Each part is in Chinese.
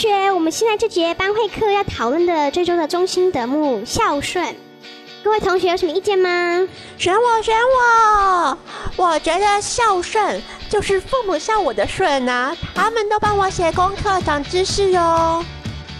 学，我们现在这节班会课要讨论的最终的中心德目孝顺，各位同学有什么意见吗？选我，选我！我觉得孝顺就是父母孝我的顺啊，他们都帮我写功课、长知识哦。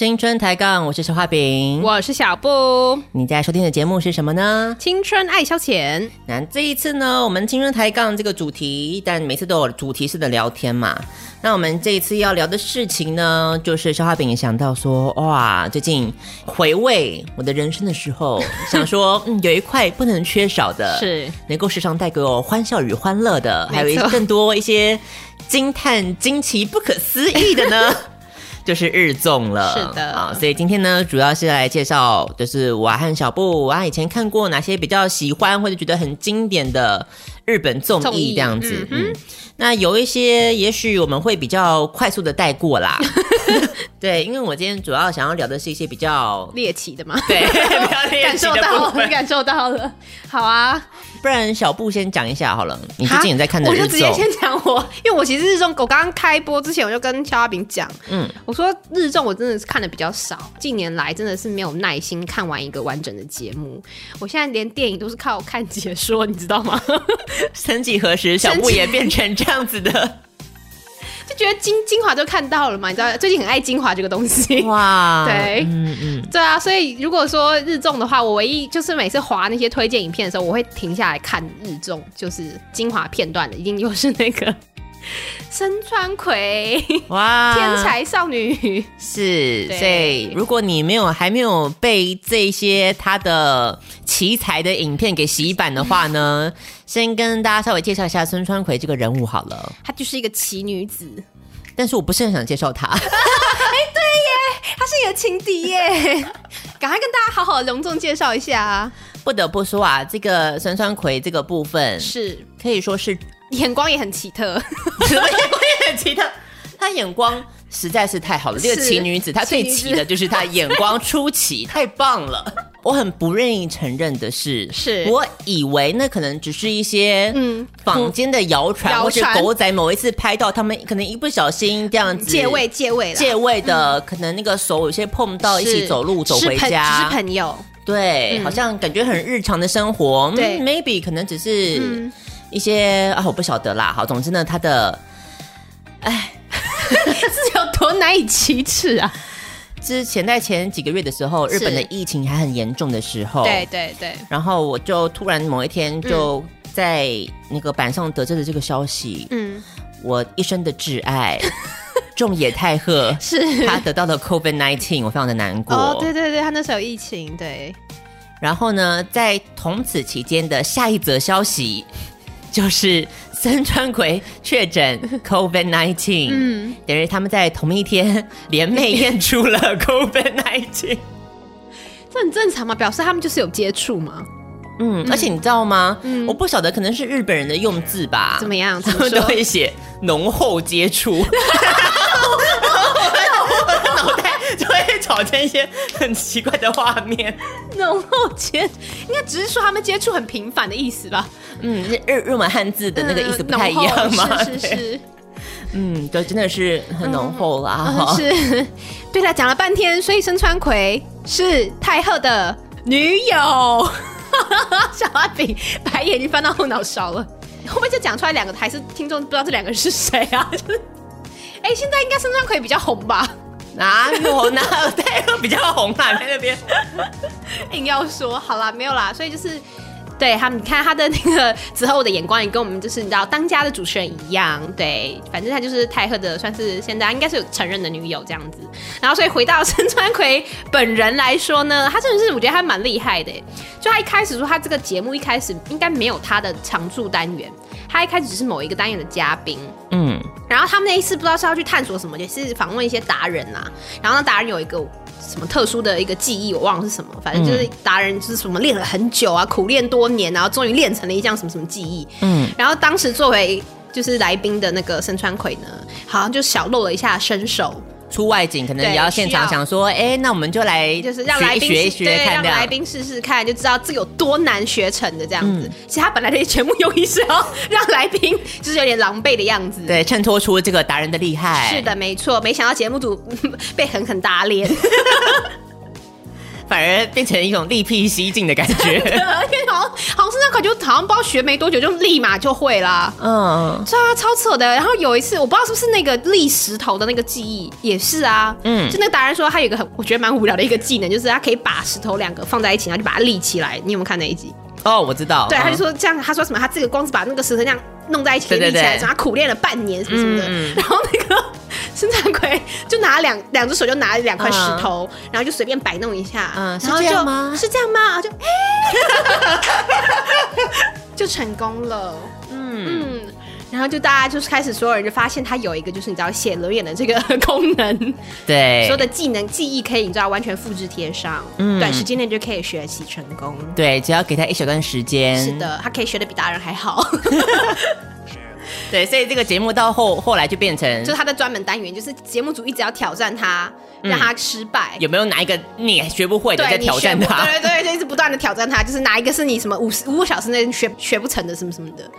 青春抬杠，我是小花饼，我是小布。你在收听的节目是什么呢？青春爱消遣。那这一次呢，我们青春抬杠这个主题，但每次都有主题式的聊天嘛。那我们这一次要聊的事情呢，就是小花饼想到说，哇，最近回味我的人生的时候，想说，嗯，有一块不能缺少的，是能够时常带给我欢笑与欢乐的，还有一更多一些惊叹、惊奇、不可思议的呢。就是日综了，是的。啊，所以今天呢，主要是来介绍，就是我和小布我，以前看过哪些比较喜欢或者觉得很经典的日本综艺这样子，嗯，嗯，那有一些也许我们会比较快速的带过啦。对，因为我今天主要想要聊的是一些比较猎奇的嘛，对，比较猎奇的部分，感受到了，感受到了。好啊，不然小布先讲一下好了。你最近也在看的我就直接先讲我，因为我其实日综，我刚刚开播之前我就跟肖阿炳讲，嗯，我说日综我真的是看的比较少，近年来真的是没有耐心看完一个完整的节目。我现在连电影都是靠看解说，你知道吗？曾几何时，小布也变成这样子的。就觉得精精华都看到了嘛，你知道最近很爱精华这个东西。哇，对，嗯嗯，对啊，所以如果说日综的话，我唯一就是每次划那些推荐影片的时候，我会停下来看日综，就是精华片段的，一定又是那个森川葵哇，天才少女是，所以如果你没有还没有被这些他的奇才的影片给洗版的话呢？先跟大家稍微介绍一下森川葵这个人物好了，她就是一个奇女子，但是我不是很想介绍她。哎、欸，对耶，她是你的情敌耶，赶快跟大家好好隆重介绍一下啊！不得不说啊，这个森川葵这个部分是可以说是眼光也很奇特，什么眼光也很奇特？他眼光实在是太好了，这个奇女子她最奇的就是她眼光出奇，太棒了。我很不愿意承认的是，是。我以为那可能只是一些嗯坊间的谣传，嗯、或是狗仔某一次拍到他们可能一不小心这样子借位借位借位的，嗯、可能那个手有些碰到一起走路走回家，只是朋友，对、嗯，好像感觉很日常的生活，对、嗯、，maybe 可能只是一些、嗯、啊，我不晓得啦。好，总之呢，他的，哎，是有多难以启齿啊。之前在前几个月的时候，日本的疫情还很严重的时候，对对对，然后我就突然某一天就在那个板上得知了这个消息，嗯，我一生的挚爱 仲野太贺是他得到了 COVID-19，我非常的难过。哦，对对对，他那时候有疫情，对。然后呢，在同此期间的下一则消息就是。森川葵确诊 COVID nineteen，嗯，等于他们在同一天联袂验出了 COVID nineteen，这很正常嘛？表示他们就是有接触嘛？嗯，而且你知道吗？嗯，我不晓得，可能是日本人的用字吧？怎么样？他们都会写浓厚接触，然后我的脑袋就会吵成一些很奇怪的画面。浓厚接应该只是说他们接触很频繁的意思吧？嗯，日日文汉字的那个意思不太一样吗？嗯、是是是。嗯，对，真的是很浓厚啦。嗯嗯、是，对了讲了半天，所以深川葵是太赫的女友。小阿炳白眼已经翻到后脑勺了，会不会就讲出来两个，还是听众不知道这两个人是谁啊？就是，哎，现在应该深川葵比较红吧？哪有哪有太赫比较红啊？在那边 硬要说，好啦，没有啦，所以就是。对他们，你看他的那个之后的眼光也跟我们就是你知道当家的主持人一样，对，反正他就是泰赫的，算是现在应该是有承认的女友这样子。然后所以回到深川葵本人来说呢，他真的是我觉得他蛮厉害的。就他一开始说他这个节目一开始应该没有他的常驻单元，他一开始只是某一个单元的嘉宾，嗯，然后他们那一次不知道是要去探索什么，也是访问一些达人啊，然后那达人有一个。什么特殊的一个技艺，我忘了是什么，反正就是达人就是什么练了很久啊，苦练多年，然后终于练成了一项什么什么技艺。嗯，然后当时作为就是来宾的那个深川葵呢，好像就小露了一下身手。出外景可能也要现场想说，哎、欸，那我们就来就是让来宾学一学，看让来宾试试看，就知道这有多难学成的这样子。嗯、其实他本来的节目用意是要让来宾就是有点狼狈的样子，对，衬托出这个达人的厉害。是的，没错。没想到节目组 被狠狠打脸。反而变成一种另辟蹊径的感觉，因为好像好像是那款就好像不知道学没多久就立马就会啦，嗯，是啊，超扯的。然后有一次我不知道是不是那个立石头的那个记忆也是啊，嗯，就那个达人说他有一个很我觉得蛮无聊的一个技能，就是他可以把石头两个放在一起，然后就把它立起来。你有没有看那一集？哦，我知道。对，他就说这样，他说什么？他这个光是把那个石头这样弄在一起立起来，然后他苦练了半年什么什么的，然后那个。深川葵就拿两两只手就拿了两块石头，嗯、然后就随便摆弄一下，嗯，然后就是这样吗？是这样吗？就哎，就成功了，嗯嗯，然后就大家就是开始所有人就发现他有一个就是你知道写轮眼的这个 功能，对，所有的技能记忆可以你知道完全复制贴上，嗯，短时间内就可以学习成功，对，只要给他一小段时间，是的，他可以学的比大人还好。对，所以这个节目到后后来就变成，就是他的专门单元，就是节目组一直要挑战他，让他失败。嗯、有没有哪一个你学不会的在挑战他？对对对，就一直不断的挑战他，就是哪一个是你什么五十五个小时内学学不成的什么什么的，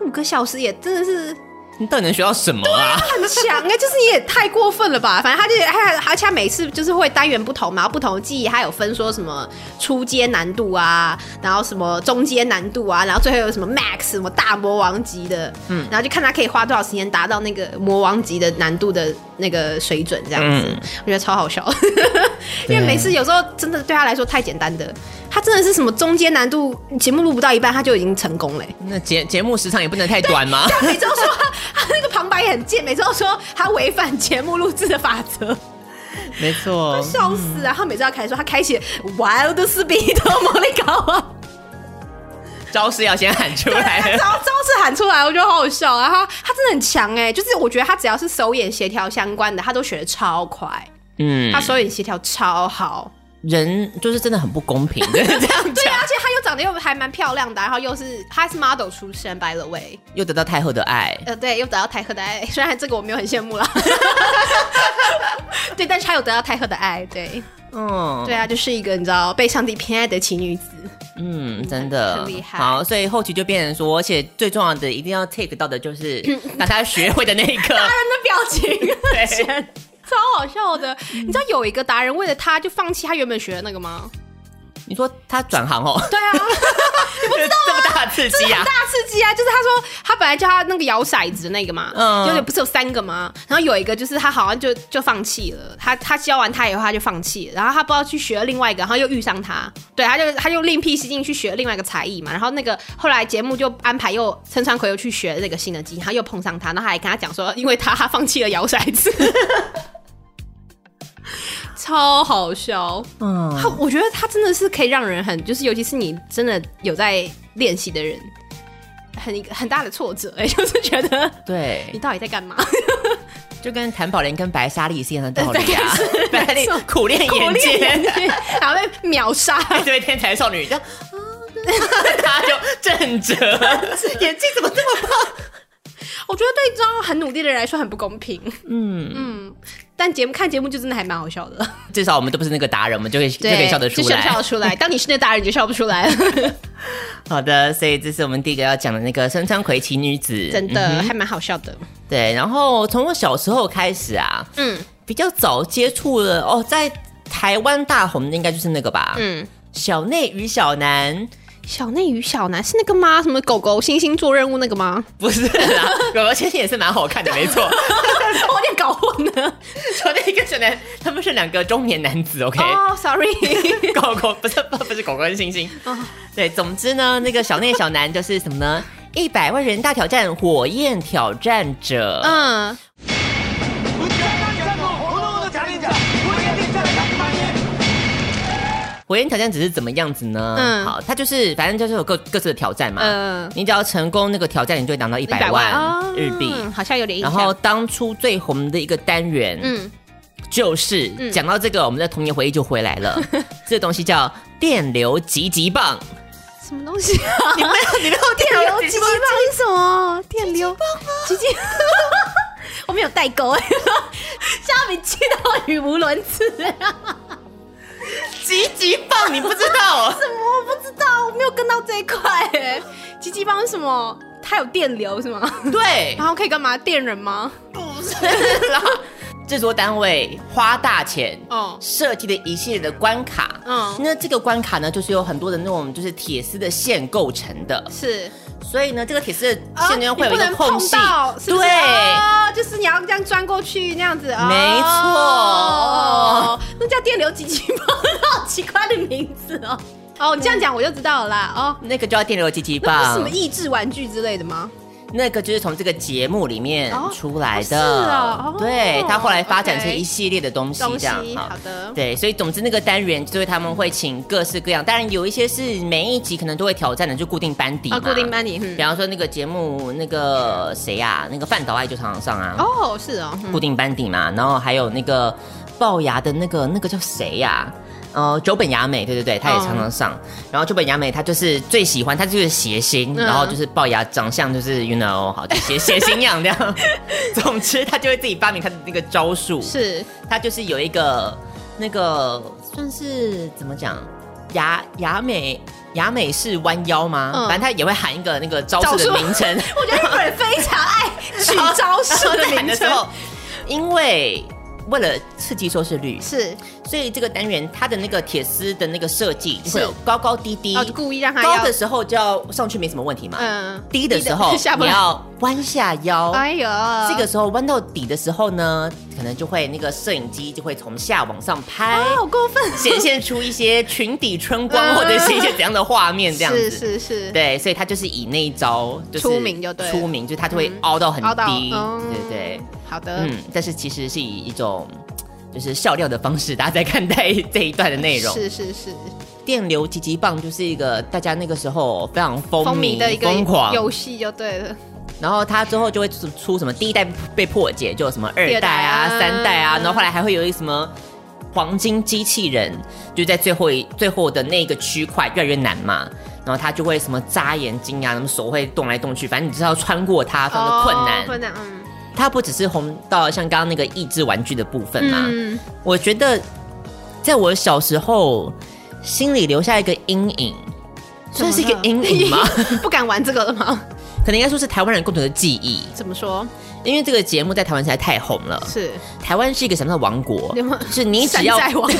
五个小时也真的是。你到底能学到什么啊？很强哎，就是你也太过分了吧！反正他就还而且他每次就是会单元不同嘛，不同的记忆，他有分说什么初阶难度啊，然后什么中阶难度啊，然后最后有什么 max 什么大魔王级的，嗯，然后就看他可以花多少时间达到那个魔王级的难度的那个水准，这样子，我觉得超好笑，因为每次有时候真的对他来说太简单的。他真的是什么中间难度节目录不到一半他就已经成功了。那节节目时长也不能太短吗？对，每周说 他，那个旁白也很贱，每次都说他违反节目录制的法则。没错，笑死啊！然后他每次要开始说他开启 Wild Speed 魔力高啊，招式要先喊出来，招招式喊出来，我觉得好好笑啊！他他真的很强哎，就是我觉得他只要是手眼协调相关的，他都学的超快。嗯，他手眼协调超好。人就是真的很不公平，这样讲。对啊，而且她又长得又还蛮漂亮的，然后又是她是 model 出身，by the way，又得到太后的爱。呃，对，又得到太后的爱，虽然这个我没有很羡慕啦。对，但是她有得到太后的爱，对，嗯，对啊，就是一个你知道被上帝偏爱的奇女子。嗯，真的很厉害。好，所以后期就变成说，而且最重要的一定要 take 到的就是 大家学会的那一刻，大人的表情，对。超好笑的，你知道有一个达人为了他就放弃他原本学的那个吗？你说他转行哦？对啊，你不知道这么大刺激啊！大刺激啊！就是他说他本来叫他那个摇骰子的那个嘛，嗯，就是不是有三个吗？然后有一个就是他好像就就放弃了，他他教完他以后他就放弃了，然后他不知道去学了另外一个，然后又遇上他，对，他就他就另辟蹊径去学另外一个才艺嘛。然后那个后来节目就安排又陈川奎又去学这个新的技，然后又碰上他，然后还跟他讲说，因为他他放弃了摇骰子。超好笑，嗯，他我觉得他真的是可以让人很，就是尤其是你真的有在练习的人，很一个很大的挫折，哎，就是觉得，对，你到底在干嘛？就跟谭宝莲跟白沙莉是一样的道理啊，白沙莉苦练眼睛，然后被秒杀，对，天才少女，就，他就正着，演技怎么这么棒？我觉得对这样很努力的人来说很不公平。嗯。嗯，但节目看节目就真的还蛮好笑的。至少我们都不是那个达人，我们就可以就可以笑得出来，就笑得出来。当你是那达人，你就笑不出来了。好的，所以这是我们第一个要讲的那个身穿葵奇女子，真的、嗯、还蛮好笑的。对，然后从我小时候开始啊，嗯，比较早接触了哦，在台湾大红的应该就是那个吧，嗯，小内与小南。小内与小南是那个吗？什么狗狗星星做任务那个吗？不是啦，狗狗星星也是蛮好看的，没错。我有点搞混了。小内跟小南他们是两个中年男子，OK？哦、oh,，Sorry，狗狗不是不是狗狗跟星星。Oh. 对，总之呢，那个小内小南就是什么呢？一百万人大挑战，火焰挑战者。嗯。火焰挑战只是怎么样子呢？嗯，好，它就是反正就是有各各自的挑战嘛。嗯，你只要成功那个挑战，你就会拿到一百万日币。嗯，好像有点。然后当初最红的一个单元，嗯，就是讲到这个，我们的童年回忆就回来了。这个东西叫电流急急棒。什么东西啊？你没有，你没有电流急急棒是什么？电流棒啊？急急，我们有代沟哎，虾米气到语无伦次。急急棒，你不知道？什么？我不知道，我没有跟到这一块。哎，急急棒是什么？它有电流是吗？对。然后可以干嘛？电人吗？不是。然 后制作单位花大钱，哦，设计的一系列的关卡，嗯，那这个关卡呢，就是有很多的那种，就是铁丝的线构成的，是。所以呢，这个铁丝的线圈会有一个空隙，对，就是你要这样钻过去那样子，没错，那叫电流急急棒，好奇怪的名字哦。哦，你这样讲我就知道了啦。哦，那个叫电流急急棒，是什么益智玩具之类的吗？那个就是从这个节目里面出来的，哦哦是哦、对，他后来发展成一系列的东西，这样好的，对，所以总之那个单元就是他们会请各式各样，当然有一些是每一集可能都会挑战的，就固定班底嘛，哦、固定班底，嗯、比方说那个节目那个谁呀、啊，那个范岛爱就常常上啊，哦，是哦，固定班底嘛，然后还有那个龅牙的那个那个叫谁呀、啊？呃，久本雅美，对对对，她也常常上。Oh. 然后九本雅美，她就是最喜欢，她就是谐星，嗯、然后就是龅牙长相就是 you know 好，就谐谐星样这样。总之，她就会自己发明她的那个招数，是她就是有一个那个算是怎么讲，雅雅美雅美是弯腰吗？嗯、反正他也会喊一个那个招式的名称。我觉得日本人非常爱取招式的名称，因为。为了刺激收视率，是，所以这个单元它的那个铁丝的那个设计会有高高低低，哦，故意让它高的时候就要上去没什么问题嘛，嗯，低的时候 你要弯下腰，哎呦，这个时候弯到底的时候呢，可能就会那个摄影机就会从下往上拍，好过分，显现出一些裙底春光或者是一些怎样的画面这样子，是是是，对，所以他就是以那一招就出名就对，出名就他就会凹到很低，对对。好的，嗯，但是其实是以一种就是笑料的方式，大家在看待这一段的内容。是是是，电流急急棒就是一个大家那个时候非常风靡的一个疯狂。游戏，就对了。然后它之后就会出出什么第一代被破解，就有什么二代啊、代三代啊，然后后来还会有一个什么黄金机器人，就在最后一最后的那个区块越来越难嘛，然后它就会什么眨眼睛啊，什么手会动来动去，反正你知道穿过它非常的困难，困难，嗯。它不只是红到像刚刚那个益智玩具的部分嘛？嗯，我觉得在我小时候心里留下一个阴影，算是一个阴影吗？不敢玩这个了吗？可能应该说是台湾人共同的记忆。怎么说？因为这个节目在台湾实在太红了。是台湾是一个什么样的王国？是你只要王国，你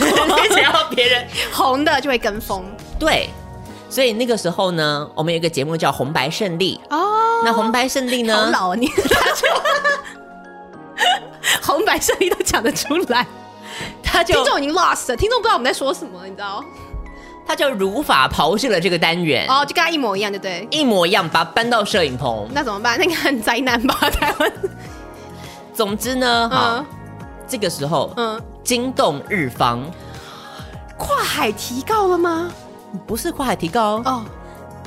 只要别人 红的就会跟风。对，所以那个时候呢，我们有一个节目叫《红白胜利》哦。那《红白胜利》呢？好老啊你。红白胜利都讲得出来，他就听众已经 lost 了，听众不知道我们在说什么，你知道？他就如法炮制了这个单元，哦，就跟他一模一样，对不对？一模一样，把它搬到摄影棚，那怎么办？那个很灾难吧，台湾。总之呢，哈、嗯，这个时候，嗯，惊动日方，跨海提告了吗？不是跨海提告哦。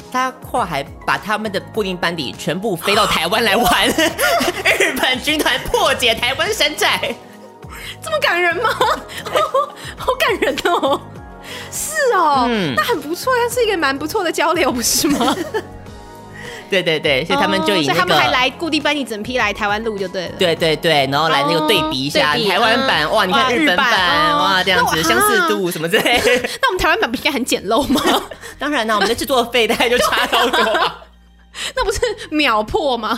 他跨海把他们的固定班底全部飞到台湾来玩，日本军团破解台湾山寨，这么感人吗？好感人哦！是哦，嗯、那很不错呀，是一个蛮不错的交流，不是吗？对对对，所以他们就以那个，所以他们还来固定班一整批来台湾录就对了。对对对，然后来那个对比一下台湾版，哇，你看日本版，哇，这样子相似度什么之类。那我们台湾版不应该很简陋吗？当然啦，我们的制作费大概就差好多，那不是秒破吗？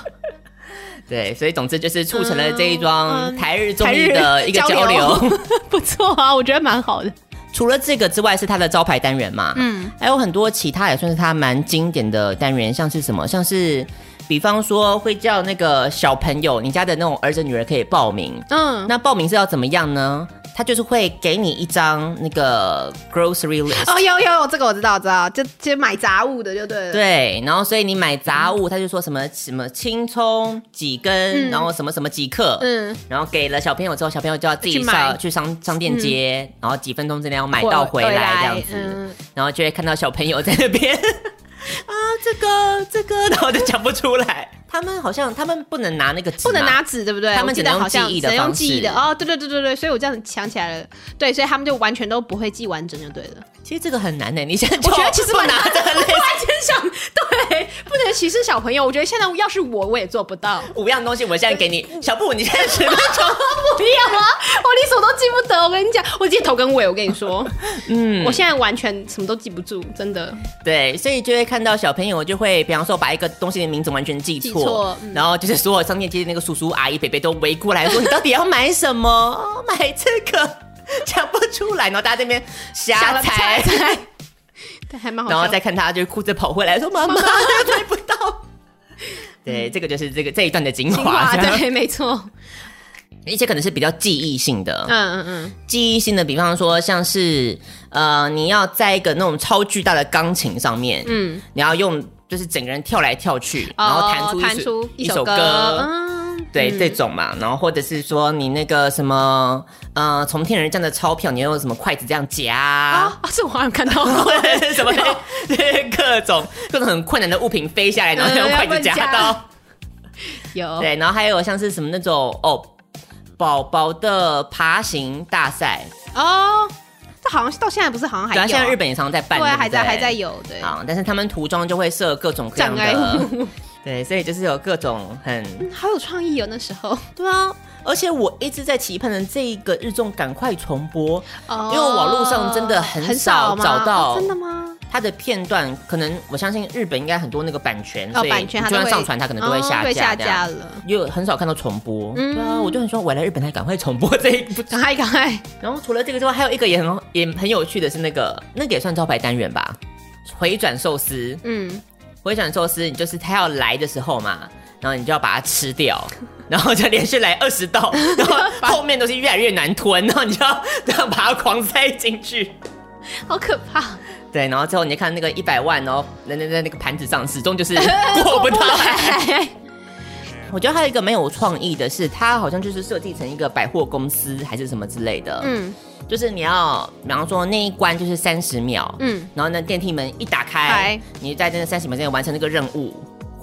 对，所以总之就是促成了这一桩台日综艺的一个交流，不错啊，我觉得蛮好的。除了这个之外，是它的招牌单元嘛，嗯，还有很多其他也算是它蛮经典的单元，像是什么，像是比方说会叫那个小朋友，你家的那种儿子女儿可以报名，嗯，那报名是要怎么样呢？他就是会给你一张那个 grocery list 哦，有有有，这个我知道，我知道，就就买杂物的就对了。对，然后所以你买杂物，他就说什么什么青葱几根，嗯、然后什么什么几克，嗯，然后给了小朋友之后，小朋友就要自己上去，去商商店街，嗯、然后几分钟之内要买到回来这样子，嗯、然后就会看到小朋友在那边 啊，这个这个，然后就讲不出来。他们好像他们不能拿那个纸，不能拿纸，对不对？他们只能用记忆的方式。记忆的哦，对对对对对，所以我这样想起来了，对，所以他们就完全都不会记完整就对了。其实这个很难呢，你现在我觉得其实蛮难的，我完全想对，不能歧视小朋友。我觉得现在要是我，我也做不到。五样东西，我现在给你，小布，你现在十分钟不一样啊！我连手都记不得，我跟你讲，我记得头跟尾，我跟你说，嗯，我现在完全什么都记不住，真的。对，所以就会看到小朋友就会，比方说把一个东西的名字完全记错。错，然后就是所有商店街的那个叔叔阿姨、伯伯都围过来说：“你到底要买什么？哦，买这个，讲不出来。”然后大家这边瞎猜，猜 对，还蛮好。然后再看他，就哭着跑回来说：“妈妈，买不到。”对，这个就是这个这一段的精华。对，没错。一些可能是比较记忆性的，嗯嗯嗯，记忆性的，比方说像是呃，你要在一个那种超巨大的钢琴上面，嗯，你要用。就是整个人跳来跳去，然后弹出弹出一首歌，嗯、对、嗯、这种嘛，然后或者是说你那个什么，呃，从天而降的钞票，你要用什么筷子这样夹啊？这我好像看到。过，什么对 各种各种很困难的物品飞下来，然后用筷子夹。到。有。对，然后还有像是什么那种哦，宝宝的爬行大赛。哦。好像到现在不是好像还有，现在日本也常常在办，对，还在还在有，对。啊，但是他们涂装就会设各种各样的，对，所以就是有各种很好有创意哦，那时候，对啊，而且我一直在期盼着这个日综赶快重播，因为网络上真的很少找到，真的吗？它的片段可能，我相信日本应该很多那个版权，所以就算上传它可能都会下架，下架了，又很少看到重播。对啊，我就很说，我来日本还赶快重播这一部，赶快赶快。然后除了这个之外，还有一个也很也很有趣的是那个那个也算招牌单元吧，回转寿司。嗯，回转寿司，你就是他要来的时候嘛，然后你就要把它吃掉，然后就连续来二十道，然后后面都是越来越难吞，然后你就要这样把它狂塞进去，好可怕。对，然后最后你看那个一百万哦，那那那那个盘子上始终就是 过不到来。我觉得还有一个没有创意的是，它好像就是设计成一个百货公司还是什么之类的。嗯，就是你要，比方说那一关就是三十秒，嗯，然后呢电梯门一打开，开你在那三十秒之内完成那个任务。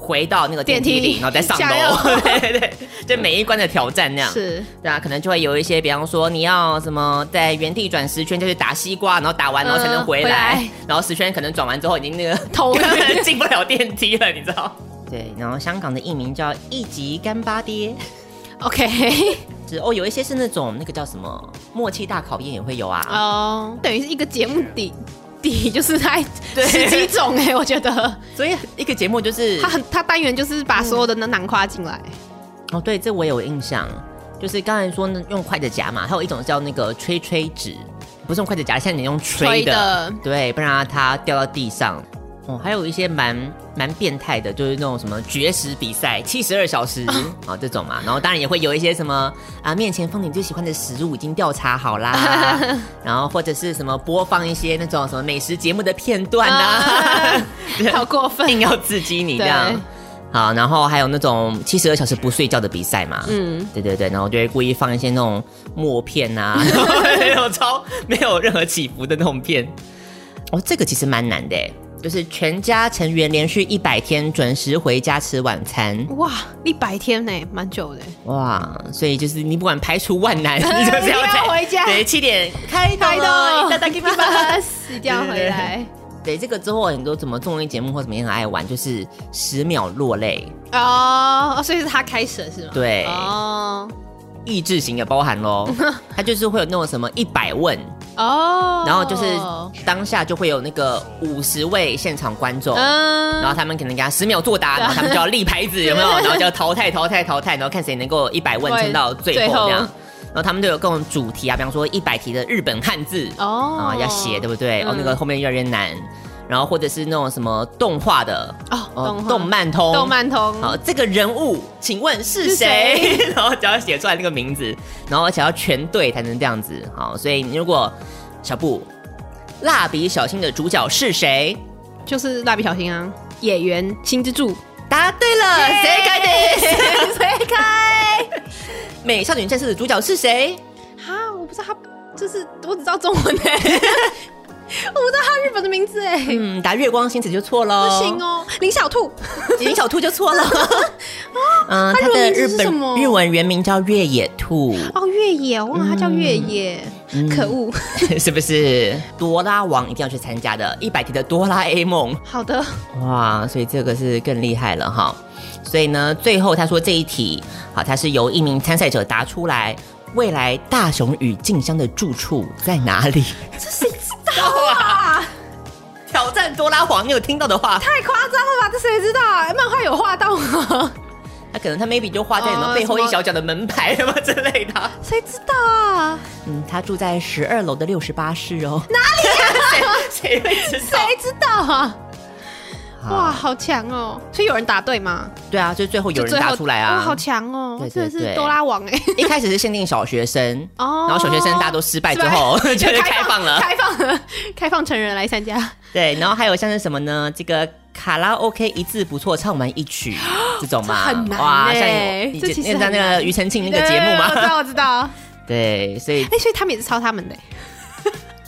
回到那个电梯里，梯然后再上楼。对对对，就每一关的挑战那样。是，对啊，可能就会有一些，比方说你要什么在原地转十圈，就是打西瓜，然后打完然后才能回来，嗯、回来然后十圈可能转完之后已经那个头可能 进不了电梯了，你知道？对，然后香港的艺名叫一级干巴爹。OK，是哦，有一些是那种那个叫什么默契大考验也会有啊。哦，等于是一个节目底。底 就是在十几种哎，我觉得，所以一个节目就是它很，它单元就是把所有的那囊括进来。哦，对，这我有印象，就是刚才说用筷子夹嘛，还有一种叫那个吹吹纸，不是用筷子夹，现在你用吹的，吹的对，不然它掉到地上。哦，还有一些蛮蛮变态的，就是那种什么绝食比赛，七十二小时啊、哦、这种嘛，然后当然也会有一些什么啊，面前放你最喜欢的食物已经调查好啦，然后或者是什么播放一些那种什么美食节目的片段啊，好过分，硬要刺激你这样。好，然后还有那种七十二小时不睡觉的比赛嘛，嗯，对对对，然后就会故意放一些那种默片啊，那种超没有任何起伏的那种片。哦，这个其实蛮难的。就是全家成员连续一百天准时回家吃晚餐，哇，一百天呢，蛮久的。哇，所以就是你不管排除万难，你就是要，要回家。对，七点开动，开动，一定要回来。对，这个之后很多什么综艺节目或怎么样很爱玩，就是十秒落泪哦，所以是他开始的是吗？对哦，益智型也包含喽，它就是会有那种什么一百问。哦，然后就是当下就会有那个五十位现场观众，嗯，然后他们可能给他十秒作答，然后他们就要立牌子，有没有？然后就要淘汰淘汰淘汰，然后看谁能够一百问撑到最后这样。然后他们都有各种主题啊，比方说一百题的日本汉字。哦，啊要写对不对？哦，那个后面越来越难。然后或者是那种什么动画的哦，动漫通，动漫通。好，这个人物请问是谁？然后只要写出来那个名字，然后而且要全对才能这样子。好，所以如果小布蜡笔小新的主角是谁？就是蜡笔小新啊，演员新之助。答对了，谁开的？谁开？美少女战士的主角是谁？哈，我不知道他，就是我只知道中文哎，我不知道他日本的名字哎。嗯，答月光星子就错了。不行哦，林小兔，林小兔就错了。嗯，他的日本日文原名叫越野兔。哦，越野，我忘了他叫越野，可恶，是不是？哆啦王一定要去参加的，一百题的哆啦 A 梦。好的。哇，所以这个是更厉害了哈。所以呢，最后他说这一题，好，他是由一名参赛者答出来，未来大雄与静香的住处在哪里？这谁知道啊？挑战多拉皇，你有听到的话，太夸张了吧？这谁知道？漫画有画到吗？他可能他 maybe 就画在什么背后一小角的门牌什么之类的。谁知道啊？嗯，他住在十二楼的六十八室哦。哪里啊？谁会知道？谁知道啊？哇，好强哦！所以有人答对吗？对啊，就最后有人答出来啊！哇，好强哦！真的是多拉王哎！一开始是限定小学生 哦，然后小学生大家都失败之后，就是开放了，开放了，开放成人来参加。对，然后还有像是什么呢？这个卡拉 OK 一字不错，唱完一曲 这种嘛，很难哇！像你你知道那个庾澄庆那个节目吗？我知道，我知道。对，所以哎，所以他们也是抄他们的。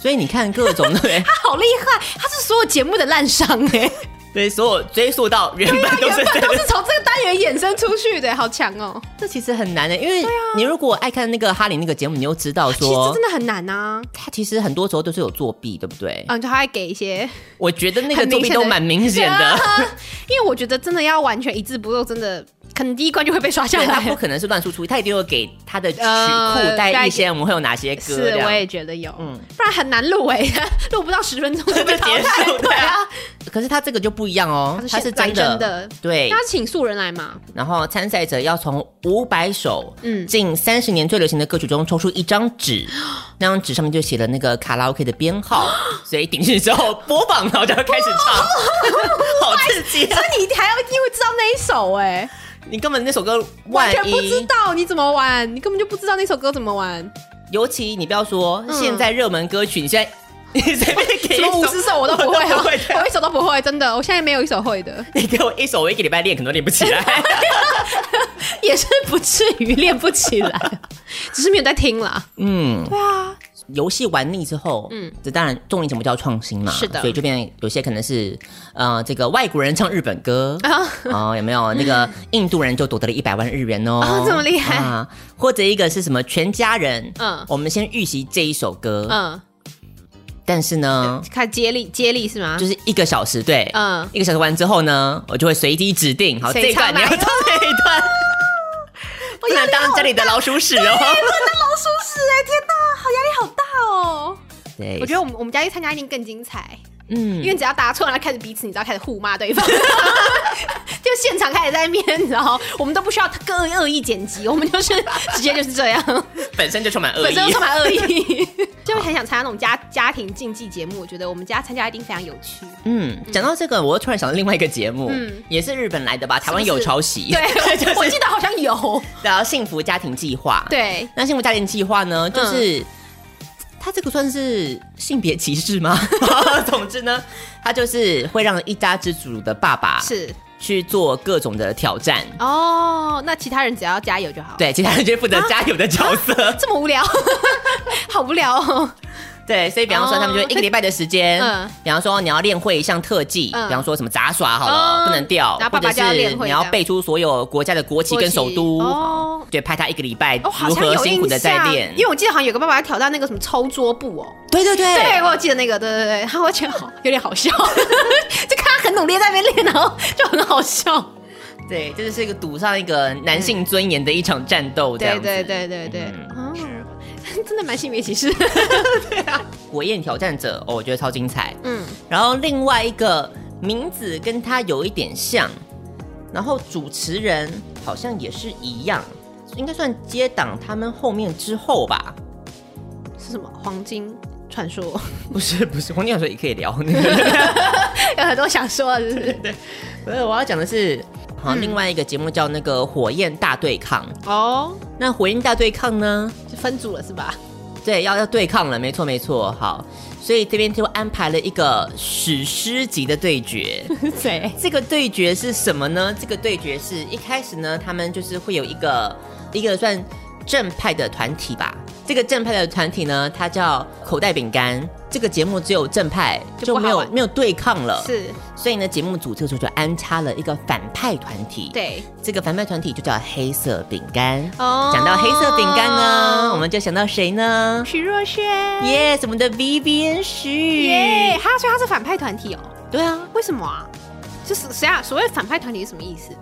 所以你看各种对，他好厉害，他是所有节目的烂商哎。对，所有追溯到原本都是都是从这个单元衍生出去的，好强哦！这其实很难的，因为你如果爱看那个哈林那个节目，你又知道说，其实真的很难啊。他其实很多时候都是有作弊，对不对？嗯，就他会给一些，我觉得那个作弊都蛮明显的，因为我觉得真的要完全一字不漏，真的可能第一关就会被刷下来。他不可能是乱输出，他一定会给他的曲库带一些我们会有哪些歌。是，我也觉得有，嗯，不然很难录哎，录不到十分钟就被淘汰。对啊，可是他这个就不一样哦，他是。真的，对。他请素人来嘛？然后参赛者要从五百首嗯近三十年最流行的歌曲中抽出一张纸，嗯、那张纸上面就写了那个卡拉 OK 的编号，所以顶进去之后播放，然后就要开始唱，好刺激！所以你还要因为知道那一首哎、欸，你根本那首歌完全不知道你怎么玩，你根本就不知道那首歌怎么玩。尤其你不要说、嗯、现在热门歌曲，你现在。你随便给什么五十首我都不会啊，我一首都不会，真的，我现在没有一首会的。你给我一首，我一个礼拜练可能练不起来，也是不至于练不起来，只是没有在听啦。嗯，对啊，游戏玩腻之后，嗯，这当然综艺节目叫创新嘛，是的，所以这边有些可能是呃，这个外国人唱日本歌哦，有没有那个 印度人就夺得了一百万日元哦？这么厉害啊！或者一个是什么全家人？嗯，我们先预习这一首歌，嗯。但是呢，看接力，接力是吗？就是一个小时，对，嗯，一个小时完之后呢，我就会随机指定，好，这一段你要唱哪一段？不能当家里的老鼠屎哦，不能当老鼠屎哎，天哪，好压力好大哦。对，我觉得我们我们家去参加一定更精彩，嗯，因为只要答错了，开始彼此你知道开始互骂对方，就现场开始在面，然后我们都不需要各恶意剪辑，我们就是直接就是这样，本身就充满恶意，本身就充满恶意。就会很想参加那种家家庭竞技节目，我觉得我们家参加一定非常有趣。嗯，讲到这个，我又突然想到另外一个节目，嗯，也是日本来的吧？台湾有抄袭，对，我记得好像有。然后幸福家庭计划，对，那幸福家庭计划呢，就是它这个算是性别歧视吗？总之呢，他就是会让一家之主的爸爸是。去做各种的挑战哦，那其他人只要加油就好。对，其他人就负责加油的角色。这么无聊，好无聊哦。对，所以比方说他们就一个礼拜的时间，嗯，比方说你要练会一项特技，比方说什么杂耍好了，不能掉，或者是你要背出所有国家的国旗跟首都，哦，对，拍他一个礼拜如何辛苦的在练，因为我记得好像有个爸爸要挑战那个什么抽桌布哦，对对对，对我记得那个，对对对，他会觉得好有点好笑，就看他很努力在那边练，然后就很好笑。对，这就是一个赌上一个男性尊严的一场战斗，这样子。对对对对对，哦，真的蛮性别歧视。对啊，火焰挑战者，哦，我觉得超精彩。嗯，然后另外一个名字跟他有一点像，然后主持人好像也是一样，应该算接档他们后面之后吧？是什么？黄金传说？不是不是，黄金传说也可以聊，有很多想说的，是不是？对，不是，我要讲的是。好，另外一个节目叫那个火焰大对抗哦。那火焰大对抗呢，就分组了是吧？对，要要对抗了，没错没错。好，所以这边就安排了一个史诗级的对决。对，这个对决是什么呢？这个对决是一开始呢，他们就是会有一个一个算正派的团体吧。这个正派的团体呢，它叫口袋饼干。这个节目只有正派，就没有没有对抗了。是，所以呢，节目组这个时候就安插了一个反派团体。对，这个反派团体就叫黑色饼干。哦，讲到黑色饼干呢，我们就想到谁呢？徐若瑄。Yes，我们的 Vivian 徐。耶，他说他是反派团体哦。对啊，为什么啊？就是谁啊？所谓反派团体是什么意思？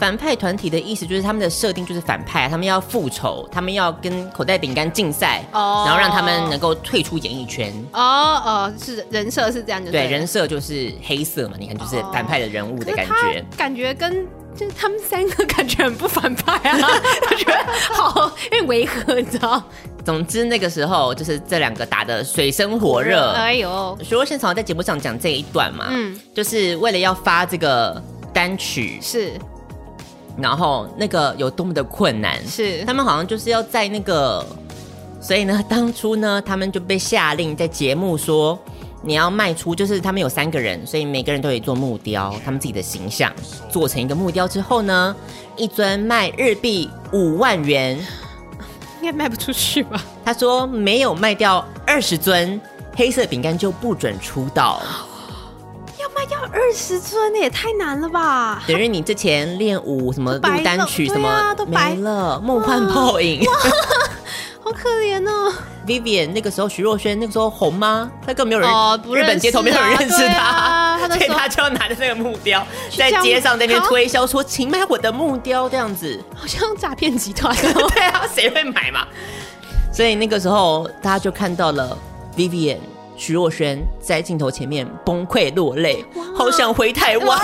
反派团体的意思就是他们的设定就是反派，他们要复仇，他们要跟口袋饼干竞赛，oh. 然后让他们能够退出演艺圈。哦哦，是人设是这样的。对，人设就是黑色嘛，你看就是反派的人物的感觉。Oh. 感觉跟就是他们三个感觉很不反派啊，我觉得好有点违和，你知道？总之那个时候就是这两个打的水深火热。哎呦，徐若瑄常常在节目上讲这一段嘛，嗯，就是为了要发这个单曲是。然后那个有多么的困难，是他们好像就是要在那个，所以呢，当初呢，他们就被下令在节目说，你要卖出，就是他们有三个人，所以每个人都可以做木雕，他们自己的形象做成一个木雕之后呢，一尊卖日币五万元，应该卖不出去吧？他说没有卖掉二十尊，黑色饼干就不准出道。要二十尊，那也太难了吧！等于你之前练舞什么录单曲什么、啊、都白了，梦幻泡影，好可怜哦。Vivian 那个时候，徐若瑄那个时候红吗？他更没有人，哦啊、日本街头没有人认识她，啊、他 所以她就要拿着那个木雕在街上那边推销，说请买我的木雕这样子，好像诈骗集团。对啊，谁会买嘛？所以那个时候大家就看到了 Vivian。徐若瑄在镜头前面崩溃落泪，好想回台湾，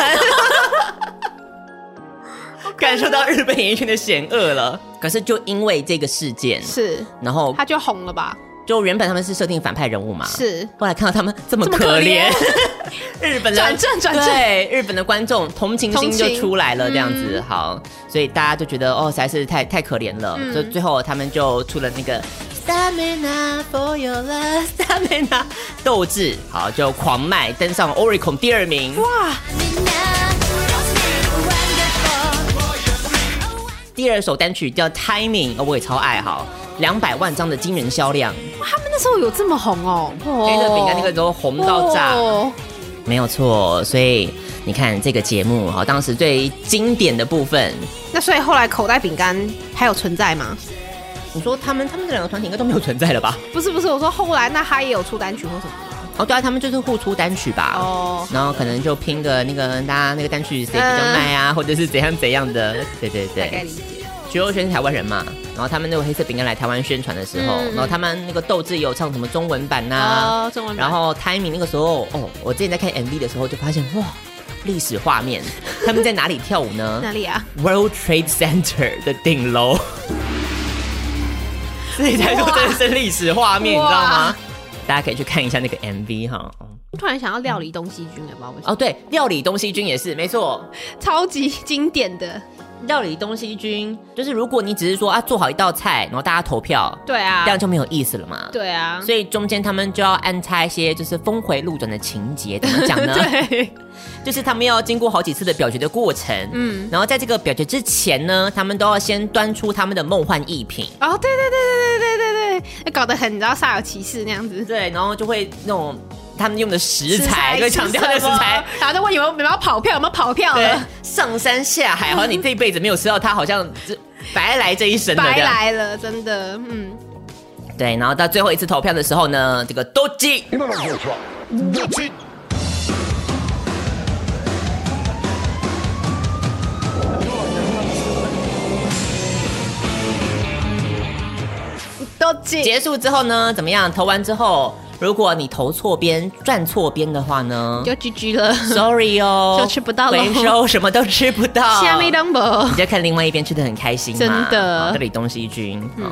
感受到日本演艺圈的险恶了。可是就因为这个事件，是，然后他就红了吧？就原本他们是设定反派人物嘛，是。后来看到他们这么可怜，日本的转正转正，对日本的观众同情心就出来了，这样子好，所以大家就觉得哦，实在是太太可怜了，所以最后他们就出了那个。Stamina for your love, Stamina，斗志好就狂卖，登上 Oricon 第二名。哇！第二首单曲叫 Timing，我也超爱哈，两百万张的惊人销量。他们那时候有这么红哦？黑色饼干那个时候红到炸，哦、没有错。所以你看这个节目哈，当时最经典的部分。那所以后来口袋饼干还有存在吗？你说他们他们这两个团体应该都没有存在了吧？不是不是，我说后来那他也有出单曲或什么的？哦，对啊，他们就是互出单曲吧。哦，然后可能就拼个那个大家那个单曲谁比较卖啊，嗯、或者是怎样怎样的。对对对，大概理解。徐若瑄是台湾人嘛，然后他们那个黑色饼干来台湾宣传的时候，嗯、然后他们那个斗志也有唱什么中文版呐、啊，哦，中文版。然后 Timing 那个时候，哦，我之前在看 MV 的时候就发现哇，历史画面，他们在哪里跳舞呢？哪里啊？World Trade Center 的顶楼。所以才说真的是历史画面，你知道吗？大家可以去看一下那个 MV 哈。突然想要料理东西君，也不知道为什么。哦，对，料理东西君也是没错，超级经典的料理东西君，就是如果你只是说啊做好一道菜，然后大家投票，对啊，这样就没有意思了嘛。对啊，所以中间他们就要安插一些就是峰回路转的情节，怎么讲呢？对。就是他们要经过好几次的表决的过程，嗯，然后在这个表决之前呢，他们都要先端出他们的梦幻逸品。哦，对对对对对对对对，搞得很你知道煞有其事那样子。对，然后就会那种他们用的食材，就强调那个食材，然后就问有没有有没有跑票，有没有跑票了？上山下海，好像你这一辈子没有吃到它，好像白来这一生，白来了，真的，嗯。对，然后到最后一次投票的时候呢，这个都记。都记。结束之后呢，怎么样？投完之后，如果你投错边、转错边的话呢，就 GG 了。Sorry 哦，就吃不到了。回收什么都吃不到。下面 number，你就看另外一边吃的很开心。真的，这里东西君。嗯。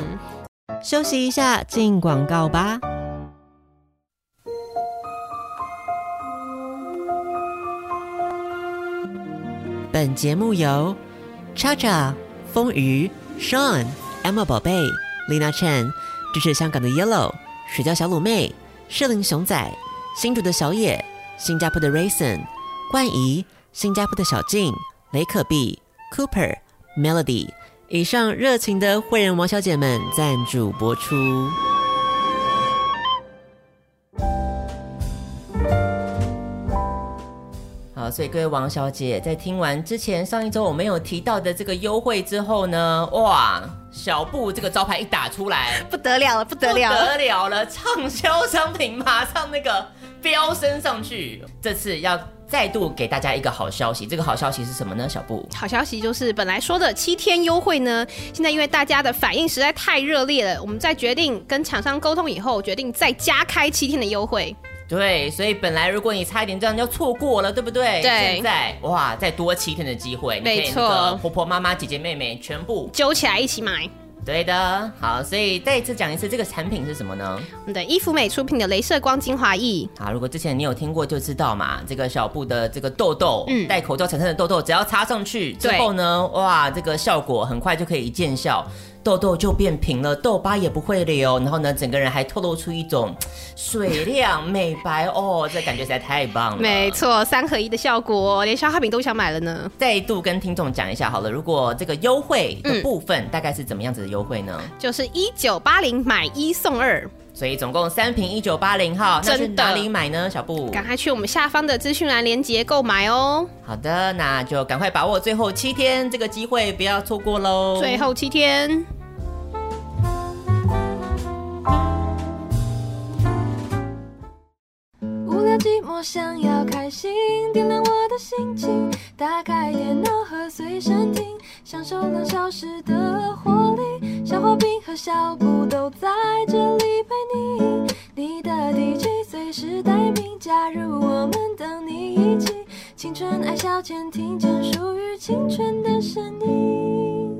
休息一下，进广告吧。本节目由 Chacha、风鱼、Sean、Emma 宝贝、Lina Chen 支持香港的 Yellow、水饺小卤妹、士林熊仔、新竹的小野、新加坡的 Raisin、冠仪、新加坡的小静、雷可碧、Cooper、Melody。以上热情的会员王小姐们赞助播出。好，所以各位王小姐在听完之前上一周我没有提到的这个优惠之后呢，哇，小布这个招牌一打出来，不得了了，不得了，不得了了，畅销商品马上那个飙升上去，这次要。再度给大家一个好消息，这个好消息是什么呢？小布，好消息就是本来说的七天优惠呢，现在因为大家的反应实在太热烈了，我们在决定跟厂商沟通以后，决定再加开七天的优惠。对，所以本来如果你差一点这样就错过了，对不对？对。现在哇，再多七天的机会，没错，婆婆妈妈、姐姐妹妹全部揪起来一起买。对的，好，所以再一次讲一次，这个产品是什么呢？我们的伊芙美出品的镭射光精华液。好，如果之前你有听过就知道嘛，这个小布的这个痘痘，嗯，戴口罩产生的痘痘，只要擦上去之后呢，哇，这个效果很快就可以一见效。痘痘就变平了，痘疤也不会留，然后呢，整个人还透露出一种水亮美白哦，这感觉实在太棒了。没错，三合一的效果，连消化饼都想买了呢。再度跟听众讲一下好了，如果这个优惠的部分、嗯、大概是怎么样子的优惠呢？就是一九八零买一送二，所以总共三瓶一九八零号。那去哪里买呢？小布，赶快去我们下方的资讯栏链接购买哦。好的，那就赶快把握最后七天这个机会，不要错过喽。最后七天。想要开心，点亮我的心情。打开电脑和随身听，享受两小时的活力。小花瓶和小布都在这里陪你。你的 DJ 随时待命，加入我们，等你一起。青春爱消遣，听见属于青春的声音。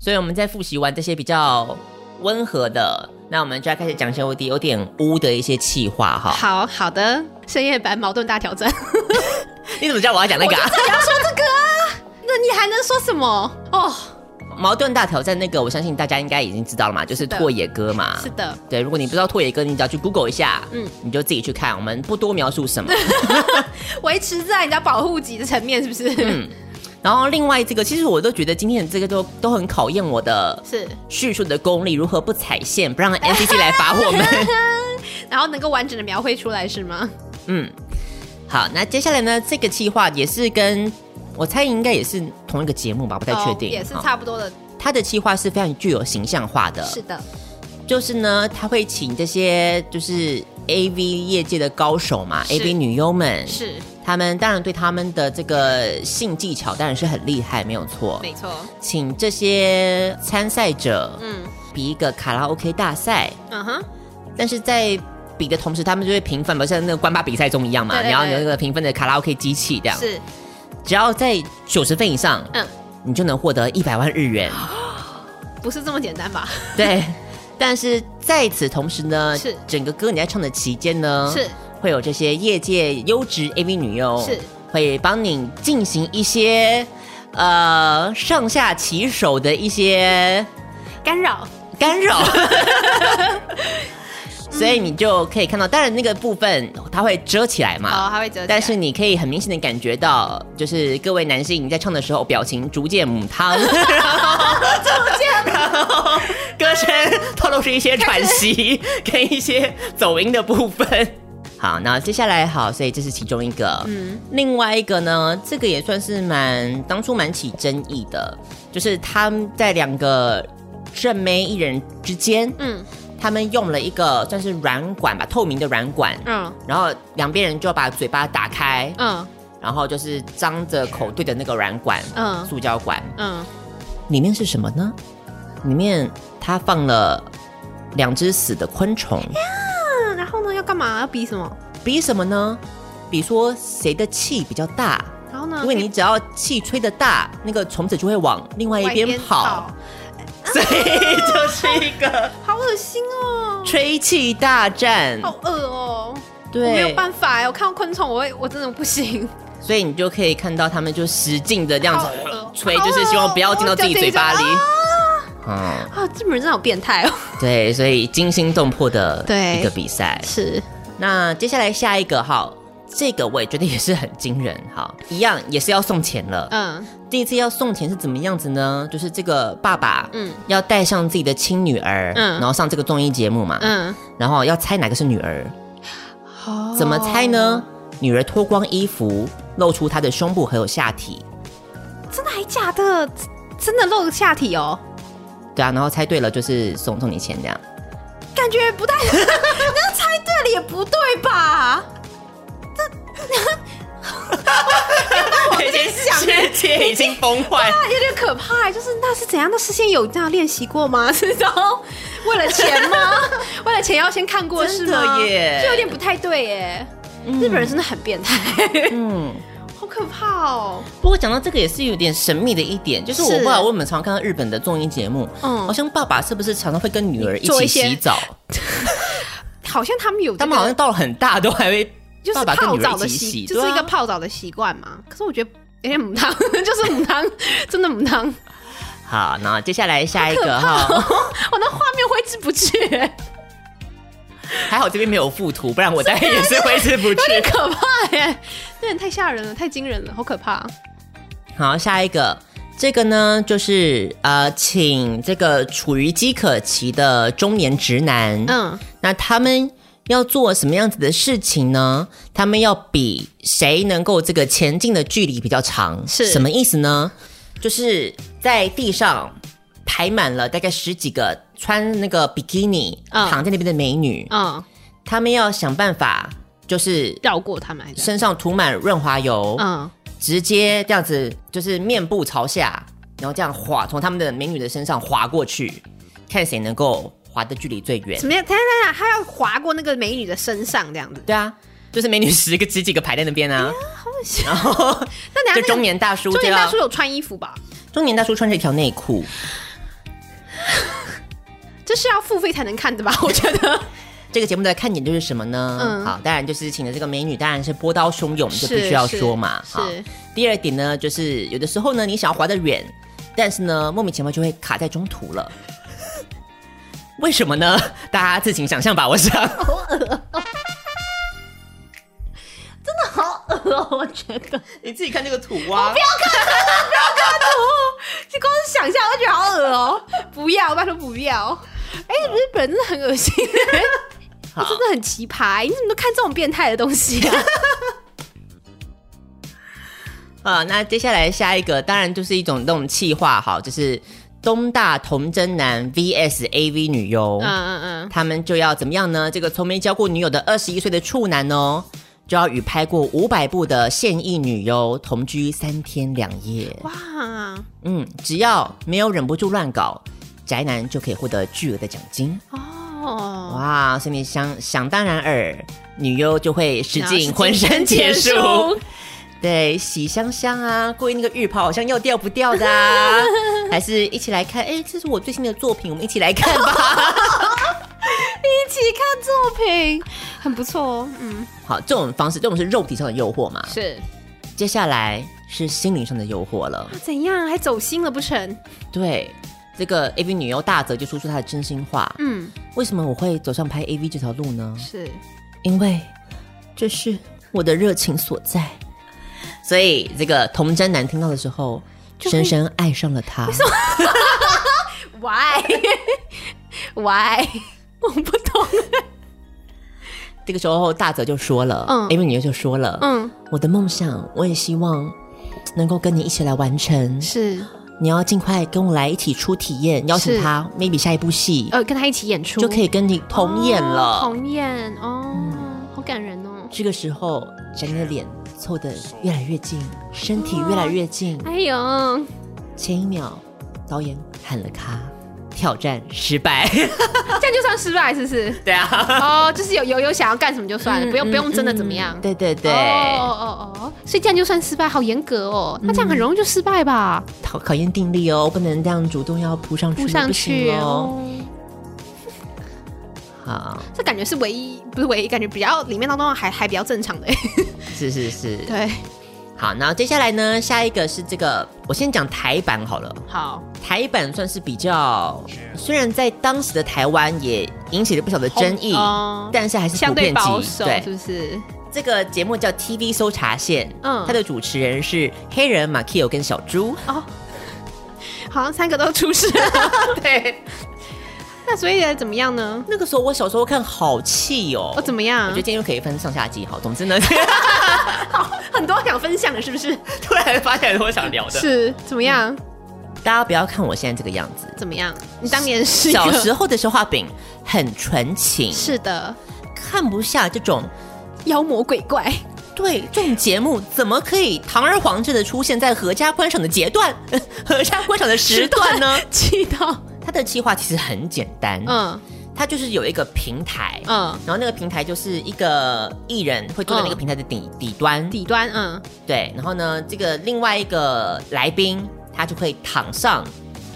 所以我们在复习完这些比较温和的。那我们就要开始讲一些有点有点污的一些气话哈。好好的，深夜版矛盾大挑战。你怎么知道我要讲那个啊？你要说这个啊？那你还能说什么？哦，矛盾大挑战那个，我相信大家应该已经知道了嘛，就是拓野哥嘛。是的。对，如果你不知道拓野哥，你只要去 Google 一下，嗯，你就自己去看，我们不多描述什么。维持在人家保护级的层面，是不是？嗯。然后另外这个，其实我都觉得今天的这个都都很考验我的是。叙述的功力，如何不踩线，不让 NCC 来罚我们，然后能够完整的描绘出来是吗？嗯，好，那接下来呢，这个企划也是跟我猜应该也是同一个节目吧，不太确定，也是差不多的。他的企划是非常具有形象化的，是的，就是呢，他会请这些就是 AV 业界的高手嘛，AV 女优们是。他们当然对他们的这个性技巧当然是很厉害，没有错。没错，请这些参赛者，嗯，比一个卡拉 OK 大赛，嗯哼。但是在比的同时，他们就会评分，不像那个关八比赛中一样嘛，然后有那个评分的卡拉 OK 机器这样。是，只要在九十分以上，嗯，你就能获得一百万日元。不是这么简单吧？对。但是在此同时呢，是。整个歌你在唱的期间呢，是。会有这些业界优质 AV 女优，是。会帮你进行一些呃上下其手的一些干扰。干扰，所以你就可以看到，当然那个部分它会遮起来嘛，哦，它会遮起来，但是你可以很明显的感觉到，就是各位男性你在唱的时候表情逐渐母汤，逐渐。歌声透露出一些喘息 跟一些走音的部分。好，那接下来好，所以这是其中一个。嗯，另外一个呢，这个也算是蛮当初蛮起争议的，就是他们在两个正妹艺人之间，嗯，他们用了一个算是软管吧，透明的软管，嗯，然后两边人就把嘴巴打开，嗯，然后就是张着口对着那个软管，嗯，塑胶管，嗯，里面是什么呢？里面它放了两只死的昆虫。然后呢要干嘛要比什么？比什么呢？比说谁的气比较大。然后呢？因为你只要气吹得大，那个虫子就会往另外一边跑。所以就是一个 好恶心哦！吹气大战，好恶哦！对，我没有办法哎，我看到昆虫，我会我真的不行。所以你就可以看到他们就使劲的这样子吹，就是希望不要进到自己嘴巴里。嗯啊，这本人真的好变态哦！对，所以惊心动魄的一个比赛是。那接下来下一个哈，这个我也觉得也是很惊人哈，一样也是要送钱了。嗯，第一次要送钱是怎么样子呢？就是这个爸爸嗯要带上自己的亲女儿嗯，然后上这个综艺节目嘛嗯，然后要猜哪个是女儿。哦，怎么猜呢？女儿脱光衣服，露出她的胸部还有下体。真的还假的？真的露下体哦？对啊，然后猜对了就是送送你钱这样，感觉不太，那猜对了也不对吧？这，我已经想，世界已经崩坏，有点可怕。就是那是怎样？的事先有这样练习过吗？是然后为了钱吗？为了钱要先看过是吗？耶，就有点不太对耶。嗯、日本人真的很变态。嗯。好可怕哦！不过讲到这个也是有点神秘的一点，就是我不知道我们常看到日本的综艺节目，嗯，好像爸爸是不是常常会跟女儿一起洗澡？好像他们有、这个，他们好像到了很大都还会爸爸跟女儿一起洗，就是一个泡澡的习惯嘛。可是我觉得有点母汤，就是母汤，真的母汤。好，那接下来下一个哈，我那画面挥之不去。还好这边没有附图，不然我大概也是挥之不去。有点可怕耶，有点太吓人了，太惊人了，好可怕。好，下一个，这个呢，就是呃，请这个处于饥渴期的中年直男，嗯，那他们要做什么样子的事情呢？他们要比谁能够这个前进的距离比较长，是什么意思呢？就是在地上。排满了大概十几个穿那个比基尼躺在那边的美女，嗯，他们要想办法，就是绕过他们，身上涂满润滑油，嗯，直接这样子，就是面部朝下，然后这样滑，从他们的美女的身上滑过去，看谁能够滑的距离最远。怎么样？等下等下，他要滑过那个美女的身上，这样子？对啊，就是美女十个十几个排在那边啊，好然后那就中年大叔，中年大叔有穿衣服吧？中年大叔穿着一条内裤。这是要付费才能看的吧？我觉得这个节目的看点就是什么呢？嗯，好，当然就是请的这个美女当然是波涛汹涌，就必须要说嘛。好，第二点呢，就是有的时候呢，你想要滑得远，但是呢，莫名其妙就会卡在中途了。为什么呢？大家自行想象吧。我想，好恶哦，真的好恶哦，我觉得你自己看这个图啊，不要看，不要看图，就光是想象我觉得好恶哦，不要，拜托不要。哎、欸，日本真的很恶心，好真的很奇葩。你怎么都看这种变态的东西啊？啊，那接下来下一个当然就是一种那种气话，哈，就是东大童真男 VS AV 女优。嗯嗯嗯，他们就要怎么样呢？这个从没交过女友的二十一岁的处男哦，就要与拍过五百部的现役女优同居三天两夜。哇，嗯，只要没有忍不住乱搞。宅男就可以获得巨额的奖金哦！哇，所以你想想当然尔，女优就会使尽 浑身解数，对，洗香香啊，故意那个浴袍好像要掉不掉的啊，还是一起来看？哎，这是我最新的作品，我们一起来看吧，一起看作品，很不错哦。嗯，好，这种方式，这种是肉体上的诱惑嘛？是，接下来是心灵上的诱惑了。怎样？还走心了不成？对。这个 AV 女优大泽就说出她的真心话。嗯，为什么我会走上拍 AV 这条路呢？是因为这是我的热情所在。所以这个童真男听到的时候，深深爱上了他。Why？Why？我不懂。这个时候大泽就说了，嗯，AV 女优就说了，嗯，我的梦想，我也希望能够跟你一起来完成。是，你要尽快跟我来一起出体验，邀请他，maybe 下一部戏，呃，跟他一起演出，就可以跟你同演了。同演哦，好感人哦。这个时候，翟妮的脸凑得越来越近，身体越来越近。哎呦，前一秒，导演喊了卡。挑战失败，这样就算失败，是不是？对啊，哦，就是有有有想要干什么就算了，不用不用真的怎么样。对对对，哦哦哦，所以这样就算失败，好严格哦。那这样很容易就失败吧？考考验定力哦，不能这样主动要扑上去，扑上去哦。好，这感觉是唯一，不是唯一，感觉比较里面当中还还比较正常的。是是是，对。好，然后接下来呢，下一个是这个，我先讲台版好了。好，台版算是比较，虽然在当时的台湾也引起了不少的争议，哦、但是还是相对保守，对，是不是？这个节目叫 TV 搜查线，嗯，它的主持人是黑人马 Kio 跟小猪，哦，好像三个都出事了，对。那所以怎么样呢？那个时候我小时候看好气哦。我怎么样？我觉得今天又可以分上下集。好，总之呢，好，很多想分享的，是不是？突然发现很多想聊的。是怎么样、嗯？大家不要看我现在这个样子。怎么样？你当年是小时候的时候，画饼，很纯情。是的，看不下这种妖魔鬼怪。对，这种节目怎么可以堂而皇之的出现在阖家观赏的阶段、阖家观赏的时段呢？气到。他的计划其实很简单，嗯，它就是有一个平台，嗯，然后那个平台就是一个艺人会坐在那个平台的底、嗯、底端，底端，嗯，对，然后呢，这个另外一个来宾他就会躺上。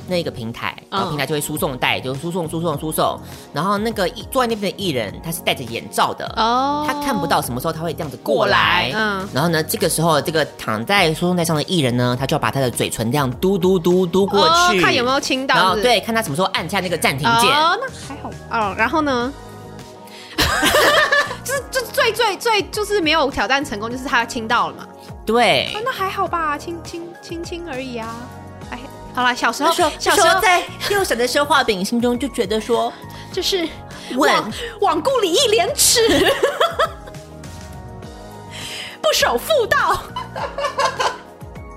那个平台，然后平台就会输送带，就输送输送输送。然后那个坐在那边的艺人，他是戴着眼罩的，哦，他看不到什么时候他会这样子过来。嗯，然后呢，这个时候这个躺在输送带上的艺人呢，他就要把他的嘴唇这样嘟嘟嘟嘟过去，看有没有亲到。然后对，看他什么时候按下那个暂停键。哦，那还好。哦，然后呢？就 是就最最最就是没有挑战成功，就是他亲到了嘛。对。那还好吧，亲亲亲亲而已啊。哎。好了，小时候，小时候在幼小的消化饼心中就觉得说，就是罔罔顾礼义廉耻，不守妇道，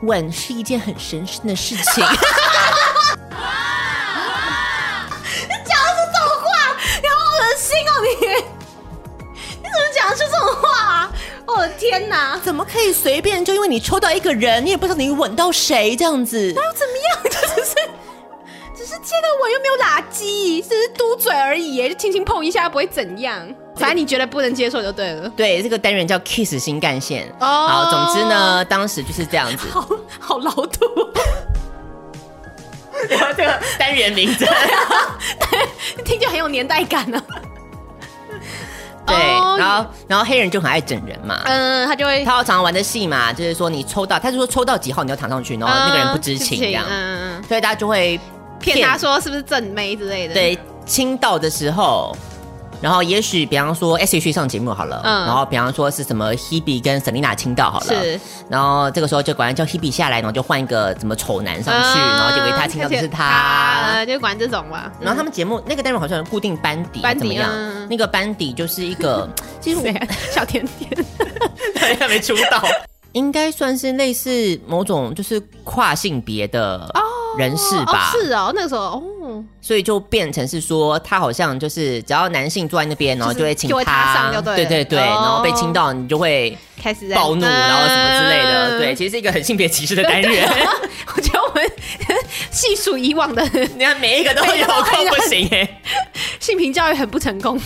吻是一件很神圣的事情。你讲的是这种话，你好恶心哦！你你怎么讲得出这种话啊？我的天哪！怎么可以随便就因为你抽到一个人，你也不知道你吻到谁这样子？那又怎么样？只是只是接个吻，又没有喇舌，只是嘟嘴而已，就轻轻碰一下，不会怎样。反正你觉得不能接受就对了。对，这个单元叫 Kiss 新干线。哦。好，总之呢，当时就是这样子。好好老土。然 后这个单元名字，对，听起来很有年代感呢。对，然后然后黑人就很爱整人嘛，嗯，他就会他要常常玩的戏嘛，就是说你抽到，他就说抽到几号你要躺上去，然后那个人不知情这样，嗯嗯，所以大家就会骗他说是不是正妹之类的，对，亲到的时候。然后也许比方说 S.H.E 上节目好了，嗯，然后比方说是什么 Hebe 跟 Selina 亲到好了，是，然后这个时候就管叫 Hebe 下来，然后就换一个什么丑男上去，然后就以为他亲到的是他，就管这种嘛。然后他们节目那个单元好像有固定班底，班底怎么样？那个班底就是一个，其实小甜甜，他 还没出道，应该算是类似某种就是跨性别的人士吧？是哦，那个时候哦。所以就变成是说，他好像就是只要男性坐在那边，然后就会亲他，就上就对，对对对，然后被亲到，你就会开始暴怒，然后什么之类的。对，其实是一个很性别歧视的单元。我觉得我们 细数以往的，你看每一个都有够不行哎，性平教育很不成功。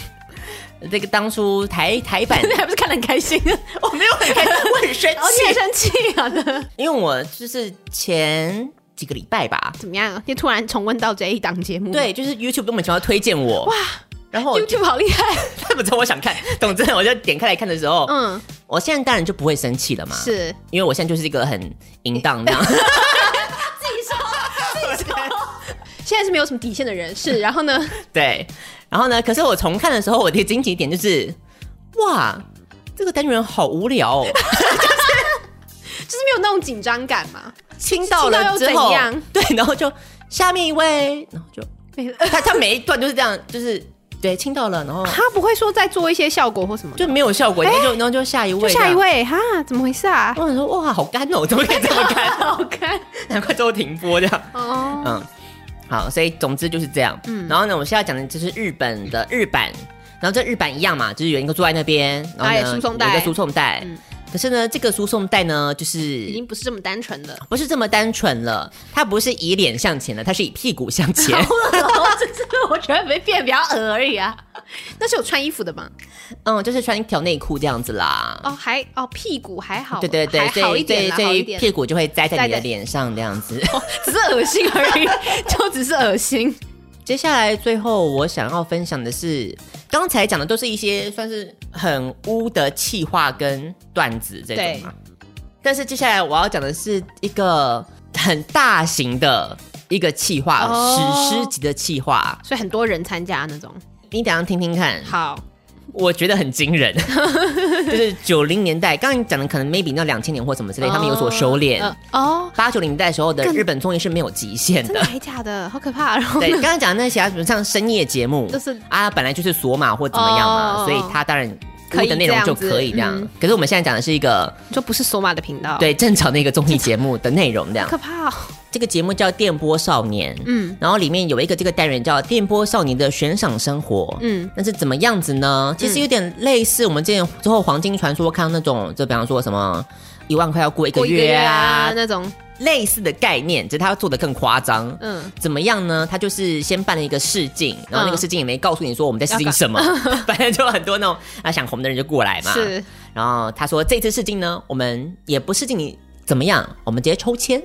这个当初台台版还不是看得很开心，我没有很开心，我很生气，很生气啊！因为我就是前。几个礼拜吧，怎么样？就突然重温到这一档节目，对，就是 YouTube 都没想要推荐我。哇，然后 YouTube 好厉害，他不知道我想看，总之我就点开来看的时候，嗯，我现在当然就不会生气了嘛，是。因为我现在就是一个很淫荡那样，自己说，自己说，现在是没有什么底线的人，是，然后呢，对，然后呢，可是我重看的时候，我的惊奇点就是，哇，这个单元好无聊哦，就是就是没有那种紧张感嘛。亲到了之后，对，然后就下面一位，然后就。他他每一段都是这样，就是对亲到了，然后他不会说再做一些效果或什么，就没有效果，然后就然后就下一位，下一位哈，怎么回事啊？我想说哇，好干哦，怎么可以这么干？好干，难怪最后停播这样。哦，嗯，好，所以总之就是这样。嗯，然后呢，我现在讲的就是日本的日版，然后这日版一样嘛，就是有一个坐在那边，然后有一个输送带。嗯可是呢，这个输送带呢，就是已经不是这么单纯了，不是这么单纯了。它不是以脸向前的，它是以屁股向前。这是我觉得没变比较恶而已啊。那是有穿衣服的吗？嗯，就是穿一条内裤这样子啦。哦，还哦，屁股还好，对对对，还好一点，好一点，屁股就会栽在你的脸上这样子。哦，只是恶心而已，就只是恶心。接下来最后我想要分享的是，刚才讲的都是一些算是很污的气话跟段子这种嘛。但是接下来我要讲的是一个很大型的一个气话，哦、史诗级的气话，所以很多人参加那种。你等一下听听看。好。我觉得很惊人，就是九零年代，刚刚讲的可能 maybe 那两千年或什么之类，他们有所收敛哦。八九零年代时候的日本综艺是没有极限的，真的还假的？好可怕！对，刚刚讲的那些啊，比如像深夜节目，就是啊，本来就是锁码或怎么样嘛，所以他当然。可以的内容就可以这样，嗯、可是我们现在讲的是一个，就不是索马的频道，对，正常的一个综艺节目的内容这样。可怕、哦！这个节目叫《电波少年》，嗯，然后里面有一个这个单元叫《电波少年的悬赏生活》，嗯，那是怎么样子呢？其实有点类似我们之前之后黄金传说看到那种，就比方说什么一万块要过一个月啊，那种。类似的概念，只是他做的更夸张。嗯，怎么样呢？他就是先办了一个试镜，然后那个试镜也没告诉你说我们在试镜什么，反正就很多那种啊想红的人就过来嘛。是，然后他说这次试镜呢，我们也不试镜你怎么样，我们直接抽签。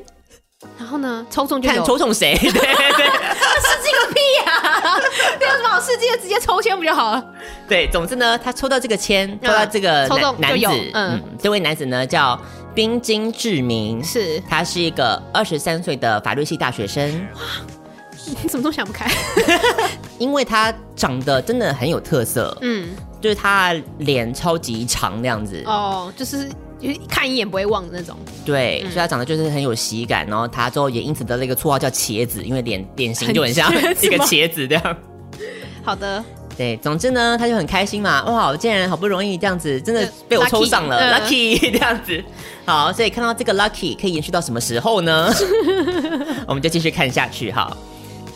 然后呢，抽中就看抽中谁？对 对，试镜个屁呀！没有什么好试镜的，直接抽签不就好了？对，总之呢，他抽到这个签，抽到这个男男子，嗯，这位男子呢叫。冰晶志明是，他是一个二十三岁的法律系大学生。哇，你怎么都想不开？因为他长得真的很有特色，嗯，就是他脸超级长那样子。哦，就是看一眼不会忘的那种。对，嗯、所以他长得就是很有喜感。然后他之后也因此得了一个绰号叫茄子，因为脸脸型就很像一个茄子这样。好的。对，总之呢，他就很开心嘛。哇，我竟然好不容易这样子，真的被我抽上了，lucky, Lucky 这样子。好，所以看到这个 lucky 可以延续到什么时候呢？我们就继续看下去哈。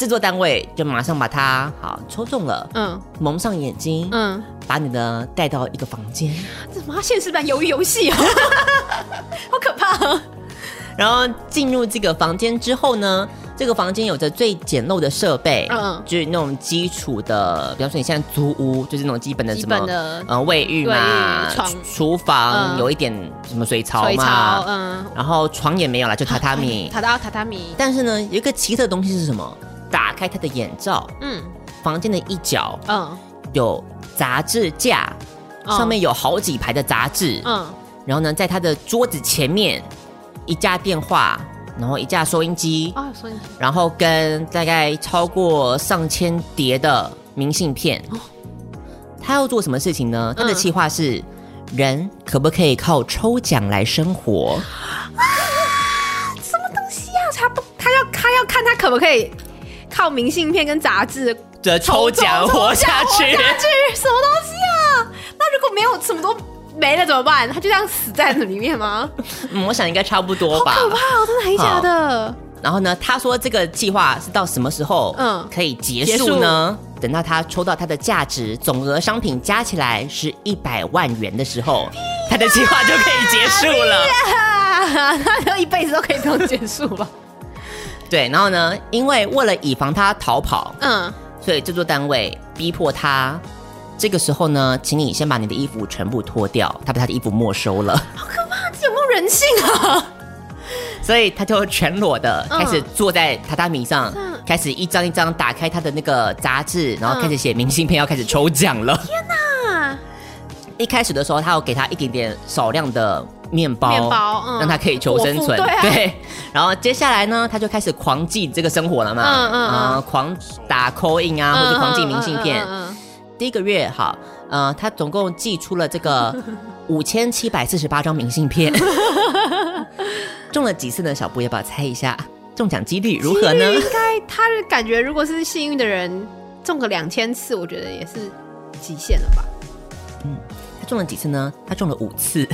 制作单位就马上把它好抽中了，嗯，蒙上眼睛，嗯，把你呢带到一个房间。这什么现实版鱿鱼游戏啊？好可怕啊！然后进入这个房间之后呢？这个房间有着最简陋的设备，嗯，就是那种基础的，比方说你现在租屋，就是那种基本的什么，呃，卫浴嘛，床、厨房有一点什么水槽嘛，嗯，然后床也没有了，就榻榻米，榻榻榻榻米。但是呢，有一个奇特的东西是什么？打开他的眼罩，嗯，房间的一角，嗯，有杂志架，上面有好几排的杂志，嗯，然后呢，在他的桌子前面一架电话。然后一架收音机，哦，收音机，然后跟大概超过上千叠的明信片。哦，他要做什么事情呢？他的计划是：嗯、人可不可以靠抽奖来生活？啊，什么东西啊？他不，他要他要看他可不可以靠明信片跟杂志的抽奖活下去？活下去？什么东西啊？那如果没有什么都。没了怎么办？他就这样死在那里面吗？嗯，我想应该差不多吧。好可怕哦，真的还假的？然后呢，他说这个计划是到什么时候嗯可以结束呢？束等到他抽到他的价值总额商品加起来是一百万元的时候，他的计划就可以结束了。他就一辈子都可以不用结束了。对，然后呢，因为为了以防他逃跑，嗯，所以制作单位逼迫他。这个时候呢，请你先把你的衣服全部脱掉。他把他的衣服没收了，好可怕！这有没有人性啊？所以他就全裸的开始坐在榻榻米上，嗯、开始一张一张打开他的那个杂志，然后开始写明信片，要开始抽奖了。天哪！一开始的时候，他有给他一点点少量的面包，面包，嗯、让他可以求生存。对，啊、对，然后接下来呢，他就开始狂寄这个生活了嘛，嗯嗯，嗯狂打 call in 啊，或者狂寄明信片。第一个月，好，呃，他总共寄出了这个 五千七百四十八张明信片，中了几次呢？小布要不要猜一下？中奖几率如何呢？应该他的感觉，如果是幸运的人，中个两千次，我觉得也是极限了吧。嗯，他中了几次呢？他中了五次。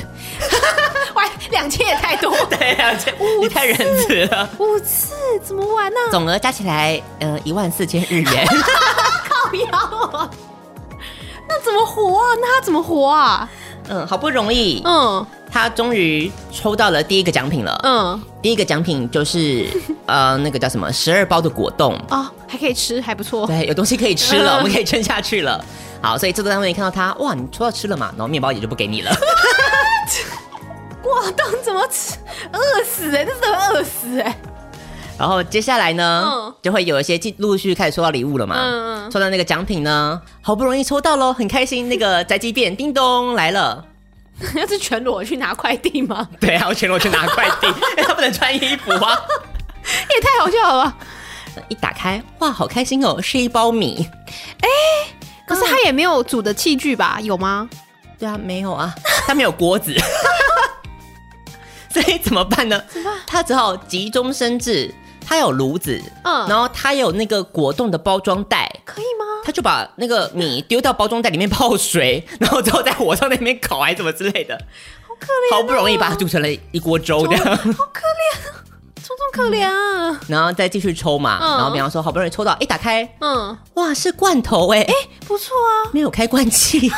喂，两千也太多，对，两千，你太仁慈了。五次怎么玩呢？总额加起来，呃，一万四千日元。靠腰，那怎么活啊？那他怎么活啊？嗯，好不容易，嗯，他终于抽到了第一个奖品了。嗯，第一个奖品就是 呃，那个叫什么十二包的果冻哦，还可以吃，还不错。对，有东西可以吃了，嗯、我们可以撑下去了。好，所以制作单位一看到他，哇，你抽到吃了嘛？然后面包也就不给你了。果冻怎么吃？饿死哎、欸，这是饿死哎、欸。然后接下来呢，嗯、就会有一些陆陆续续开始收到礼物了嘛。嗯嗯。抽到那个奖品呢，好不容易抽到喽，很开心。那个宅急便叮咚来了，要是全裸去拿快递吗？对啊，我全裸去拿快递，因 为他不能穿衣服啊。也太好笑了吧！一打开，哇，好开心哦，是一包米。哎，可是他也没有煮的器具吧？有吗？对啊，没有啊，他没有锅子。所以怎么办呢？怎么办？他只好急中生智。他有炉子，嗯，然后他有那个果冻的包装袋，可以吗？他就把那个米丢到包装袋里面泡水，然后之后在火上那边烤，还是怎么之类的，好可怜，好不容易把它煮成了一锅粥这样，好可怜，聪聪可怜啊。然后再继续抽嘛，然后比方说好不容易抽到，一打开，嗯，哇，是罐头哎，哎，不错啊，没有开罐器，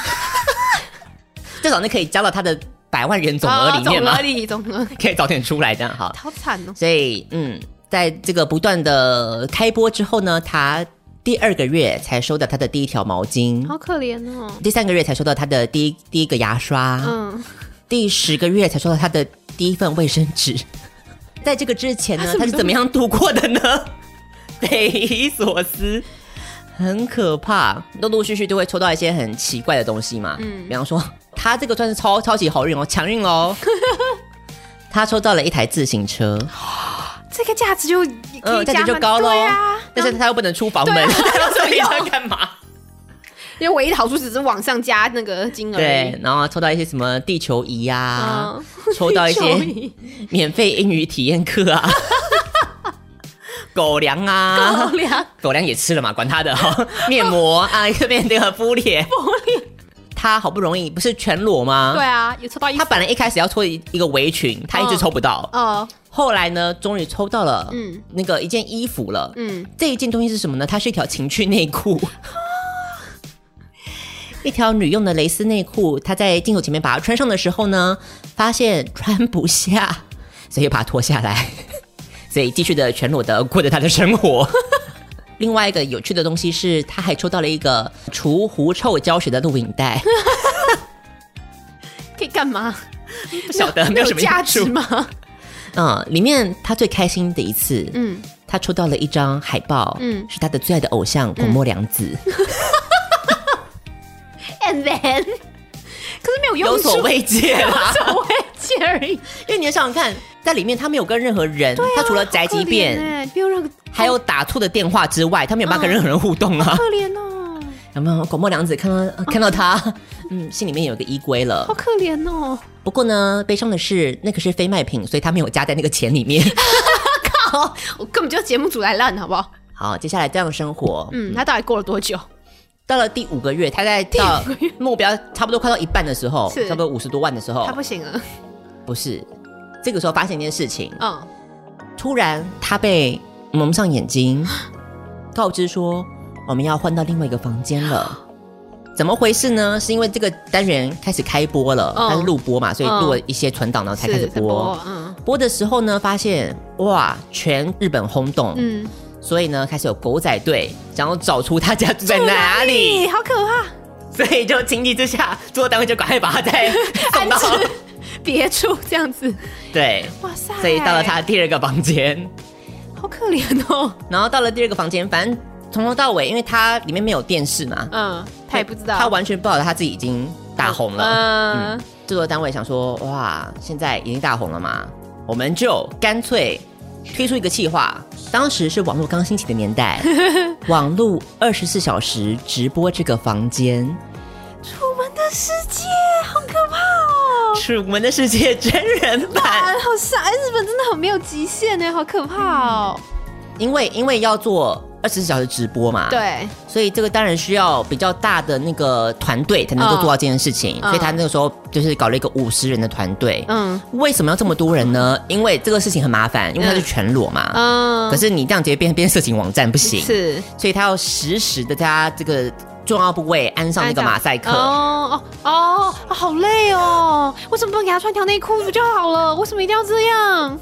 至少那可以加到他的百万人总额里面嘛，总额总额 可以早点出来这样哈，好惨哦。所以嗯。在这个不断的开播之后呢，他第二个月才收到他的第一条毛巾，好可怜哦。第三个月才收到他的第一第一个牙刷，嗯，第十个月才收到他的第一份卫生纸。在这个之前呢，他是怎么样度过的呢？匪夷所思，很可怕。陆陆续续都会抽到一些很奇怪的东西嘛，嗯，比方说他这个算是超超级好运哦，强运哦，他抽到了一台自行车。这个价值就嗯，价值就高了啊！但是他又不能出房门，所以 要干嘛？因为唯一的好处只是往上加那个金额。对，然后抽到一些什么地球仪呀，抽到一些免费英语体验课啊，狗粮啊，狗粮，狗粮也吃了嘛，管他的哈！面膜啊，这边那个敷脸，敷脸。他好不容易不是全裸吗？对啊，有抽到一。他本来一开始要抽一一个围裙，他一直抽不到。哦。后来呢，终于抽到了，嗯，那个一件衣服了，嗯，这一件东西是什么呢？它是一条情趣内裤，一条女用的蕾丝内裤。他在镜头前面把它穿上的时候呢，发现穿不下，所以又把它脱下来，所以继续的全裸的过着他的生活。另外一个有趣的东西是，他还抽到了一个除狐臭教学的录影带，可以干嘛？不晓得，没有什么价值吗？嗯，里面他最开心的一次，嗯，他抽到了一张海报，嗯，是他的最爱的偶像广末凉子。And then，可是没有用，有所慰藉啦，有所慰藉而已。因为你要想想看，在里面他没有跟任何人，他除了宅急便，没有任何，还有打错的电话之外，他没有办法跟任何人互动啊。可怜哦，有没有广末凉子看到看到他，嗯，心里面有个衣柜了，好可怜哦。不过呢，悲伤的是，那个是非卖品，所以他没有加在那个钱里面。靠！我根本就节目组来烂，好不好？好，接下来这样的生活，嗯，他到底过了多久？到了第五个月，他在到目标差不多快到一半的时候，差不多五十多万的时候，他不行了。不是，这个时候发现一件事情，嗯，突然他被蒙上眼睛，告知说我们要换到另外一个房间了。怎么回事呢？是因为这个单元开始开播了，它是录播嘛，所以录了一些存档，然后才开始播。嗯，播的时候呢，发现哇，全日本轰动。嗯，所以呢，开始有狗仔队想要找出他家住在哪里，好可怕。所以就情急之下，制作单位就赶快把他再送到别处，这样子。对，哇塞！所以到了他的第二个房间，好可怜哦。然后到了第二个房间，反正。从头到尾，因为他里面没有电视嘛，嗯，他也不知道，他完全不知道他自己已经大红了。嗯，嗯，制作单位想说，哇，现在已经大红了嘛，我们就干脆推出一个企划。当时是网络刚兴起的年代，网络二十四小时直播这个房间，楚门的世界，好可怕哦！楚门的世界》真人版，好傻！哎，日本真的很没有极限呢，好可怕哦。因为因为要做二十四小时直播嘛，对，所以这个当然需要比较大的那个团队才能够做到这件事情。嗯、所以他那个时候就是搞了一个五十人的团队。嗯，为什么要这么多人呢？因为这个事情很麻烦，因为它是全裸嘛。嗯，可是你这样直接变变色情网站不行，是，所以他要实时的在他这个。重要部位安上那个马赛克。哦哦哦，好累哦！为什么不能给他穿条内裤不就好了？为什么一定要这样？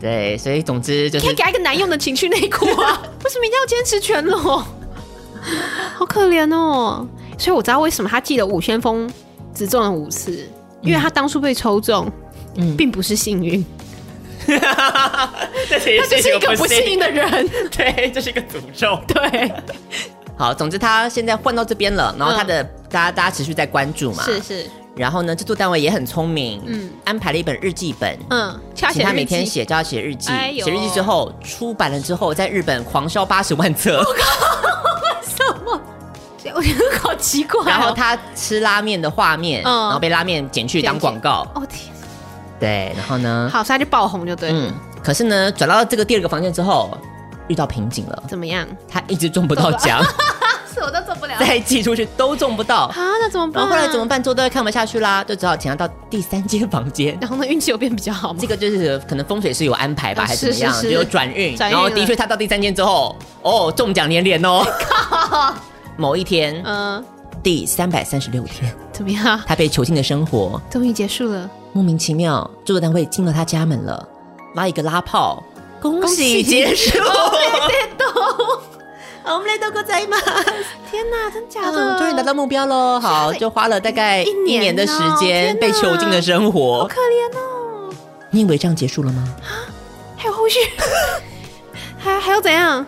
对，所以总之就是可以给他一个男用的情趣内裤啊！为什么一定要坚持全裸？好可怜哦！所以我知道为什么他记得五先锋只中了五次，因为他当初被抽中，嗯，并不是幸运。他就是一个不幸运的人，对，这是一个诅咒，对。好，总之他现在换到这边了，然后他的、嗯、大家大家持续在关注嘛，是是。然后呢，制作单位也很聪明，嗯，安排了一本日记本，嗯，请他每天写，叫他写日记，写、哎、日记之后出版了之后，在日本狂销八十万册。我靠，为什么？我觉得好奇怪、哦。然后他吃拉面的画面，嗯、然后被拉面剪去当广告。哦天。对，然后呢？好，所以他就爆红就对了。嗯，可是呢，转到这个第二个房间之后。遇到瓶颈了，怎么样？他一直中不到奖，是我都 再寄出去都中不到啊！那怎么办？然后后来怎么办？之后都看不下去啦，就只好请他到第三间房间。然后呢，运气有变比较好吗？这个就是可能风水是有安排吧，还是怎么样？就有转运。然后的确，他到第三间之后，哦，中奖连连哦。靠！某一天，嗯，第三百三十六天，怎么样？他被囚禁的生活终于结束了。莫名其妙，制作单位进了他家门了，拉一个拉炮。恭喜结束！我们来都过在吗？天哪，真假的？终于达到目标喽！好，就花了大概一年的时间被囚禁的生活，好可怜哦！你以为这样结束了吗？还有后续？还还要怎样？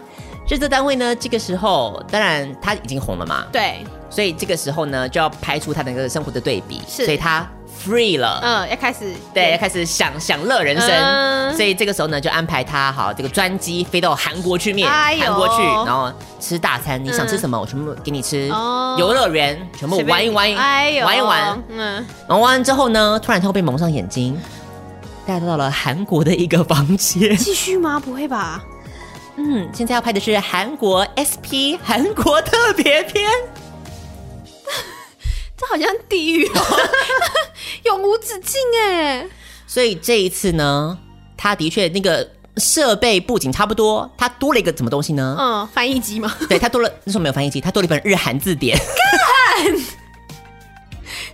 制作单位呢？这个时候，当然他已经红了嘛。对，所以这个时候呢，就要拍出他的那个生活的对比。是，所以他。Free 了，嗯，要开始对，要开始享享乐人生，嗯，所以这个时候呢，就安排他好这个专机飞到韩国去面，韩、哎、国去，然后吃大餐，你想吃什么，嗯、我全部给你吃。哦，游乐园全部玩一玩，哎，玩一玩，嗯，然后玩完之后呢，突然他会被蒙上眼睛，带到了韩国的一个房间。继续吗？不会吧？嗯，现在要拍的是韩国 SP 韩国特别篇。这好像地狱哦，永无止境哎！所以这一次呢，他的确那个设备布景差不多，他多了一个什么东西呢？嗯，翻译机吗？对，他多了，那时候没有翻译机，他多了一本日韩字典。干，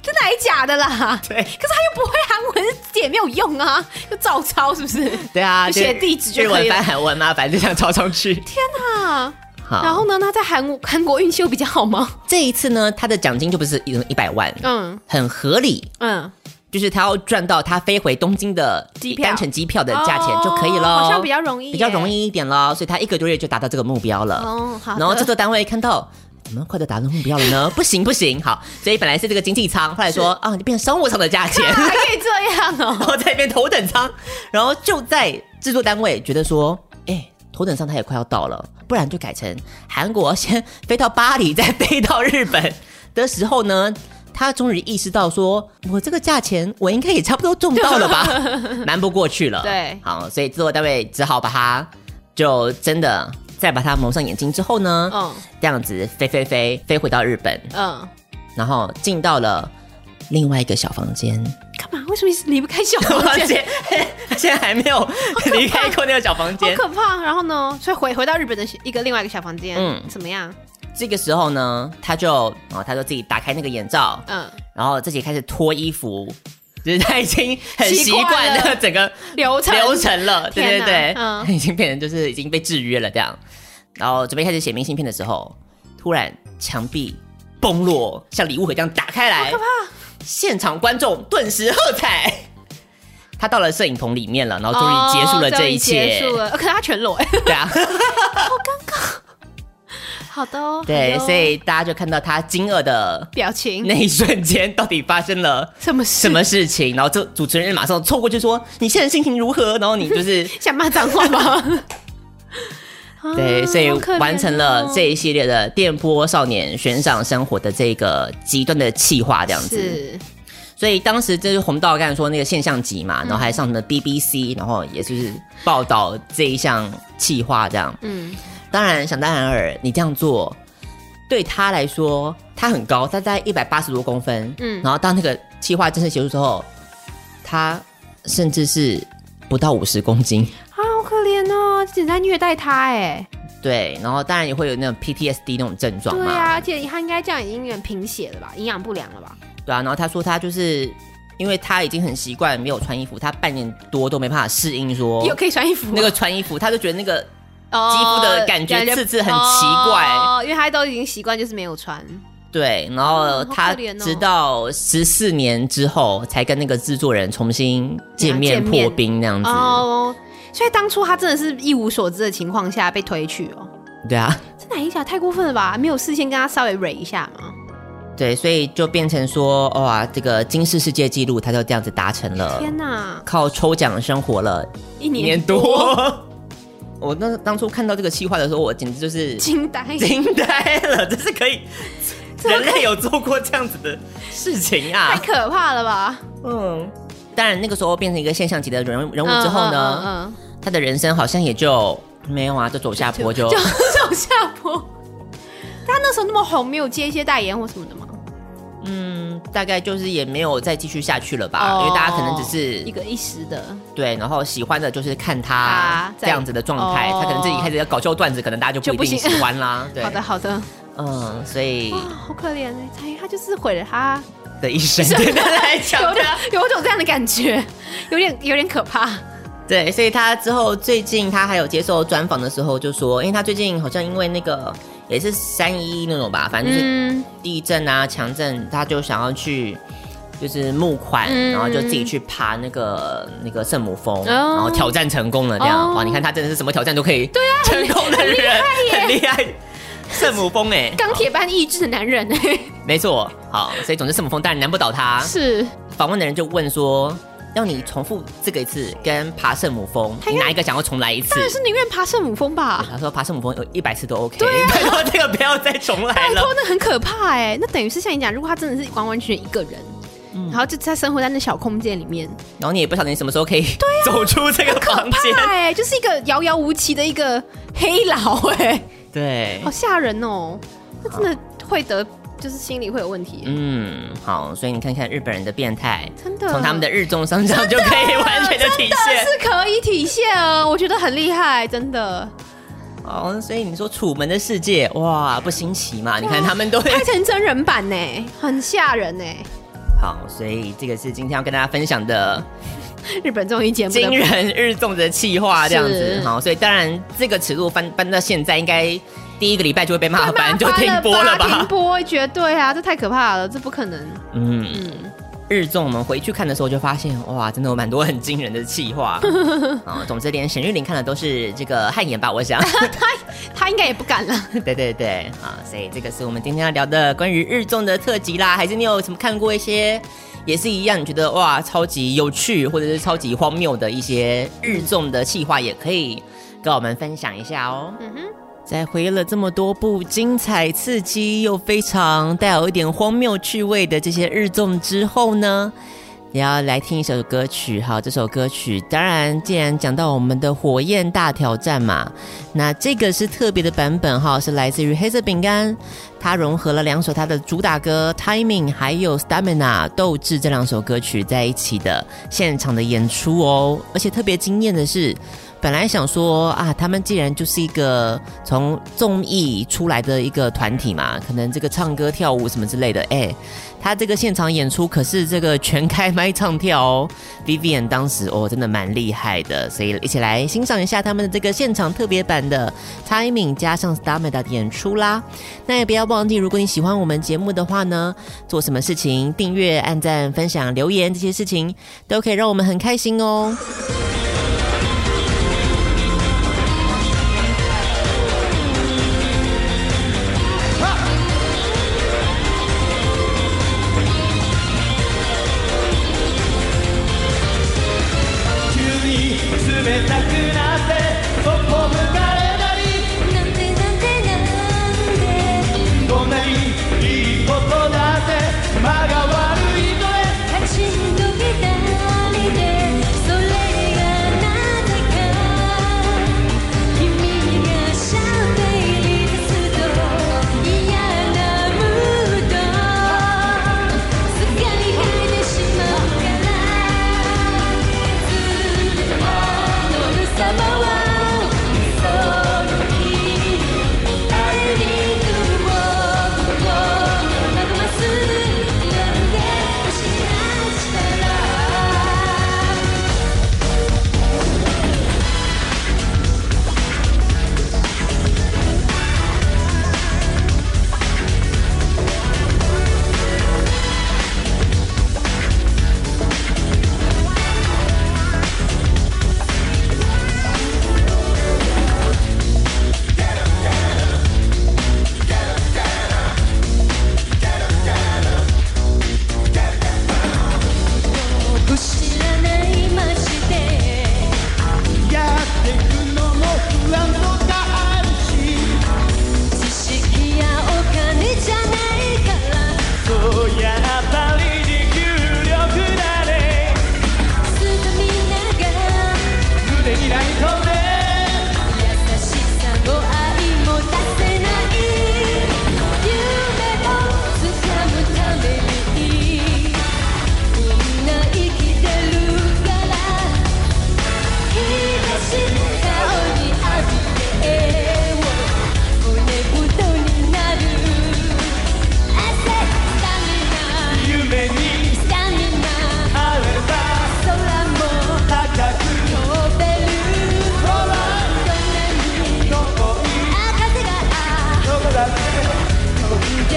真的还假的啦？对，可是他又不会韩文，字典没有用啊，就照抄是不是？对啊，写地址就可以了。日文翻韩文嘛，反正就这样抄上去。天哪！然后呢？他在韩韩国运气又比较好吗？这一次呢，他的奖金就不是一一百万，嗯，很合理，嗯，就是他要赚到他飞回东京的单程机票的价钱就可以了，好像比较容易，比较容易一点了，所以他一个多月就达到这个目标了。哦，好。然后制作单位看到怎么快就达到目标了呢？不行不行，好，所以本来是这个经济舱，后来说啊，你变成商务舱的价钱，还可以这样哦，然后再变头等舱，然后就在制作单位觉得说，哎。头等舱他也快要到了，不然就改成韩国先 飞到巴黎，再飞到日本的时候呢，他终于意识到说，我这个价钱我应该也差不多中到了吧，瞒不过去了。对，好，所以制作单位只好把它就真的再把它蒙上眼睛之后呢，嗯，这样子飞飞飞飞回到日本，嗯，然后进到了另外一个小房间。干嘛？为什么离不开小房间？他现在还没有离开过那个小房间，好可怕。然后呢？所以回回到日本的一个另外一个小房间，嗯，怎么样？这个时候呢，他就哦，他就自己打开那个眼罩，嗯，然后自己开始脱衣服，就是他已经很习惯那整个流程流程了，对对对，嗯，他已经变成就是已经被制约了这样。然后准备开始写明信片的时候，突然墙壁崩落，像礼物盒这样打开来，好可怕。现场观众顿时喝彩，他到了摄影棚里面了，然后终于结束了这一切。哦、结束了，可是他全裸哎，对啊，好尴尬。好的、哦，对，哦、所以大家就看到他惊愕的表情。那一瞬间到底发生了什么什么事情？然后这主持人马上凑过去说：“你现在心情如何？”然后你就是 想骂脏话吗？对，所以完成了这一系列的电波少年悬赏生活的这个极端的气化，这样子。是，所以当时就是红到刚才说那个现象级嘛，然后还上什么 BBC，然后也就是报道这一项气化这样。嗯，当然想当然尔，你这样做对他来说，他很高，他在一百八十多公分。嗯，然后当那个气化正式结束之后，他甚至是不到五十公斤。啊，好可怜哦，简直在虐待他哎。对，然后当然也会有那种 PTSD 那种症状嘛。对啊，而且他应该这样已经有点贫血了吧，营养不良了吧。对啊，然后他说他就是因为他已经很习惯没有穿衣服，他半年多都没办法适应说有可以穿衣服，那个穿衣服他就觉得那个肌肤的感觉刺刺很奇怪，哦，因为他都已经习惯就是没有穿。对，然后他直到十四年之后才跟那个制作人重新见面破冰那样子。哦，所以当初他真的是一无所知的情况下被推去哦。对啊，这哪一下太过分了吧？没有事先跟他稍微蕊一下吗？对，所以就变成说，哇，这个金氏世界纪录，他就这样子达成了。天哪！靠抽奖生活了一年多。我那当初看到这个计划的时候，我简直就是惊呆，惊呆了。这是可以，人类有做过这样子的事情啊？太可怕了吧？嗯。当然，那个时候变成一个现象级的人人物之后呢，嗯，嗯，嗯，他的人生好像也就没有啊，就走下坡就，走下坡。他那时候那么红，没有接一些代言或什么的吗？嗯，大概就是也没有再继续下去了吧，哦、因为大家可能只是一个一时的，对，然后喜欢的就是看他这样子的状态，他可能自己开始要搞笑段子，可能大家就不一定喜欢啦。对，好的好的，嗯，所以好可怜哎，他就是毁了他的一生，对他来讲，有点有种这样的感觉，有点有点可怕。对，所以他之后最近他还有接受专访的时候就说，因为他最近好像因为那个。也是三一那种吧，反正就是地震啊、强震，他就想要去，就是募款，嗯、然后就自己去爬那个那个圣母峰，哦、然后挑战成功了。这样、哦、哇，你看他真的是什么挑战都可以，对啊，成功的人很厉害，害，圣母峰哎，钢铁般意志的男人哎，没错，好，所以总之圣母峰当然难不倒他。是访问的人就问说。要你重复这个一次，跟爬圣母峰，你哪一个想要重来一次？当然是宁愿爬圣母峰吧。他说爬圣母峰有一百次都 OK。对啊，拜托这个不要再重来了。拜托，那很可怕哎。那等于是像你讲，如果他真的是完完全全一个人，嗯、然后就在生活在那小空间里面，然后你也不晓得你什么时候可以对走出这个房间。哎，就是一个遥遥无期的一个黑佬哎。对，好吓人哦。他真的会得。就是心理会有问题。嗯，好，所以你看看日本人的变态，真的从他们的日综上场就可以完全的体现，是可以体现啊，我觉得很厉害，真的。哦，所以你说《楚门的世界》哇，不新奇嘛？你看他们都拍成真人版呢，很吓人呢。好，所以这个是今天要跟大家分享的日本综艺节目惊人日综的企划，这样子。好，所以当然这个尺度翻搬到现在应该。第一个礼拜就会被骂翻，就停播了吧？停播绝对啊，这太可怕了，这不可能。嗯嗯，日综我们回去看的时候就发现，哇，真的有蛮多很惊人的气话啊。总之，连沈玉琳看的都是这个汗颜吧？我想 他他应该也不敢了。对对对啊，所以这个是我们今天要聊的关于日综的特辑啦。还是你有什么看过一些也是一样，你觉得哇超级有趣或者是超级荒谬的一些日综的企划，也可以跟我们分享一下哦。嗯哼。在回忆了这么多部精彩刺激又非常带有一点荒谬趣味的这些日综之后呢，也要来听一首歌曲。好，这首歌曲当然，既然讲到我们的火焰大挑战嘛，那这个是特别的版本哈，是来自于黑色饼干，它融合了两首它的主打歌《Timing》还有《Stamina》斗志这两首歌曲在一起的现场的演出哦，而且特别惊艳的是。本来想说啊，他们既然就是一个从综艺出来的一个团体嘛，可能这个唱歌跳舞什么之类的，哎，他这个现场演出可是这个全开麦唱跳哦，Vivian 当时哦真的蛮厉害的，所以一起来欣赏一下他们的这个现场特别版的 Timing 加上 Stamina 的演出啦。那也不要忘记，如果你喜欢我们节目的话呢，做什么事情，订阅、按赞、分享、留言这些事情，都可以让我们很开心哦。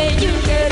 say you could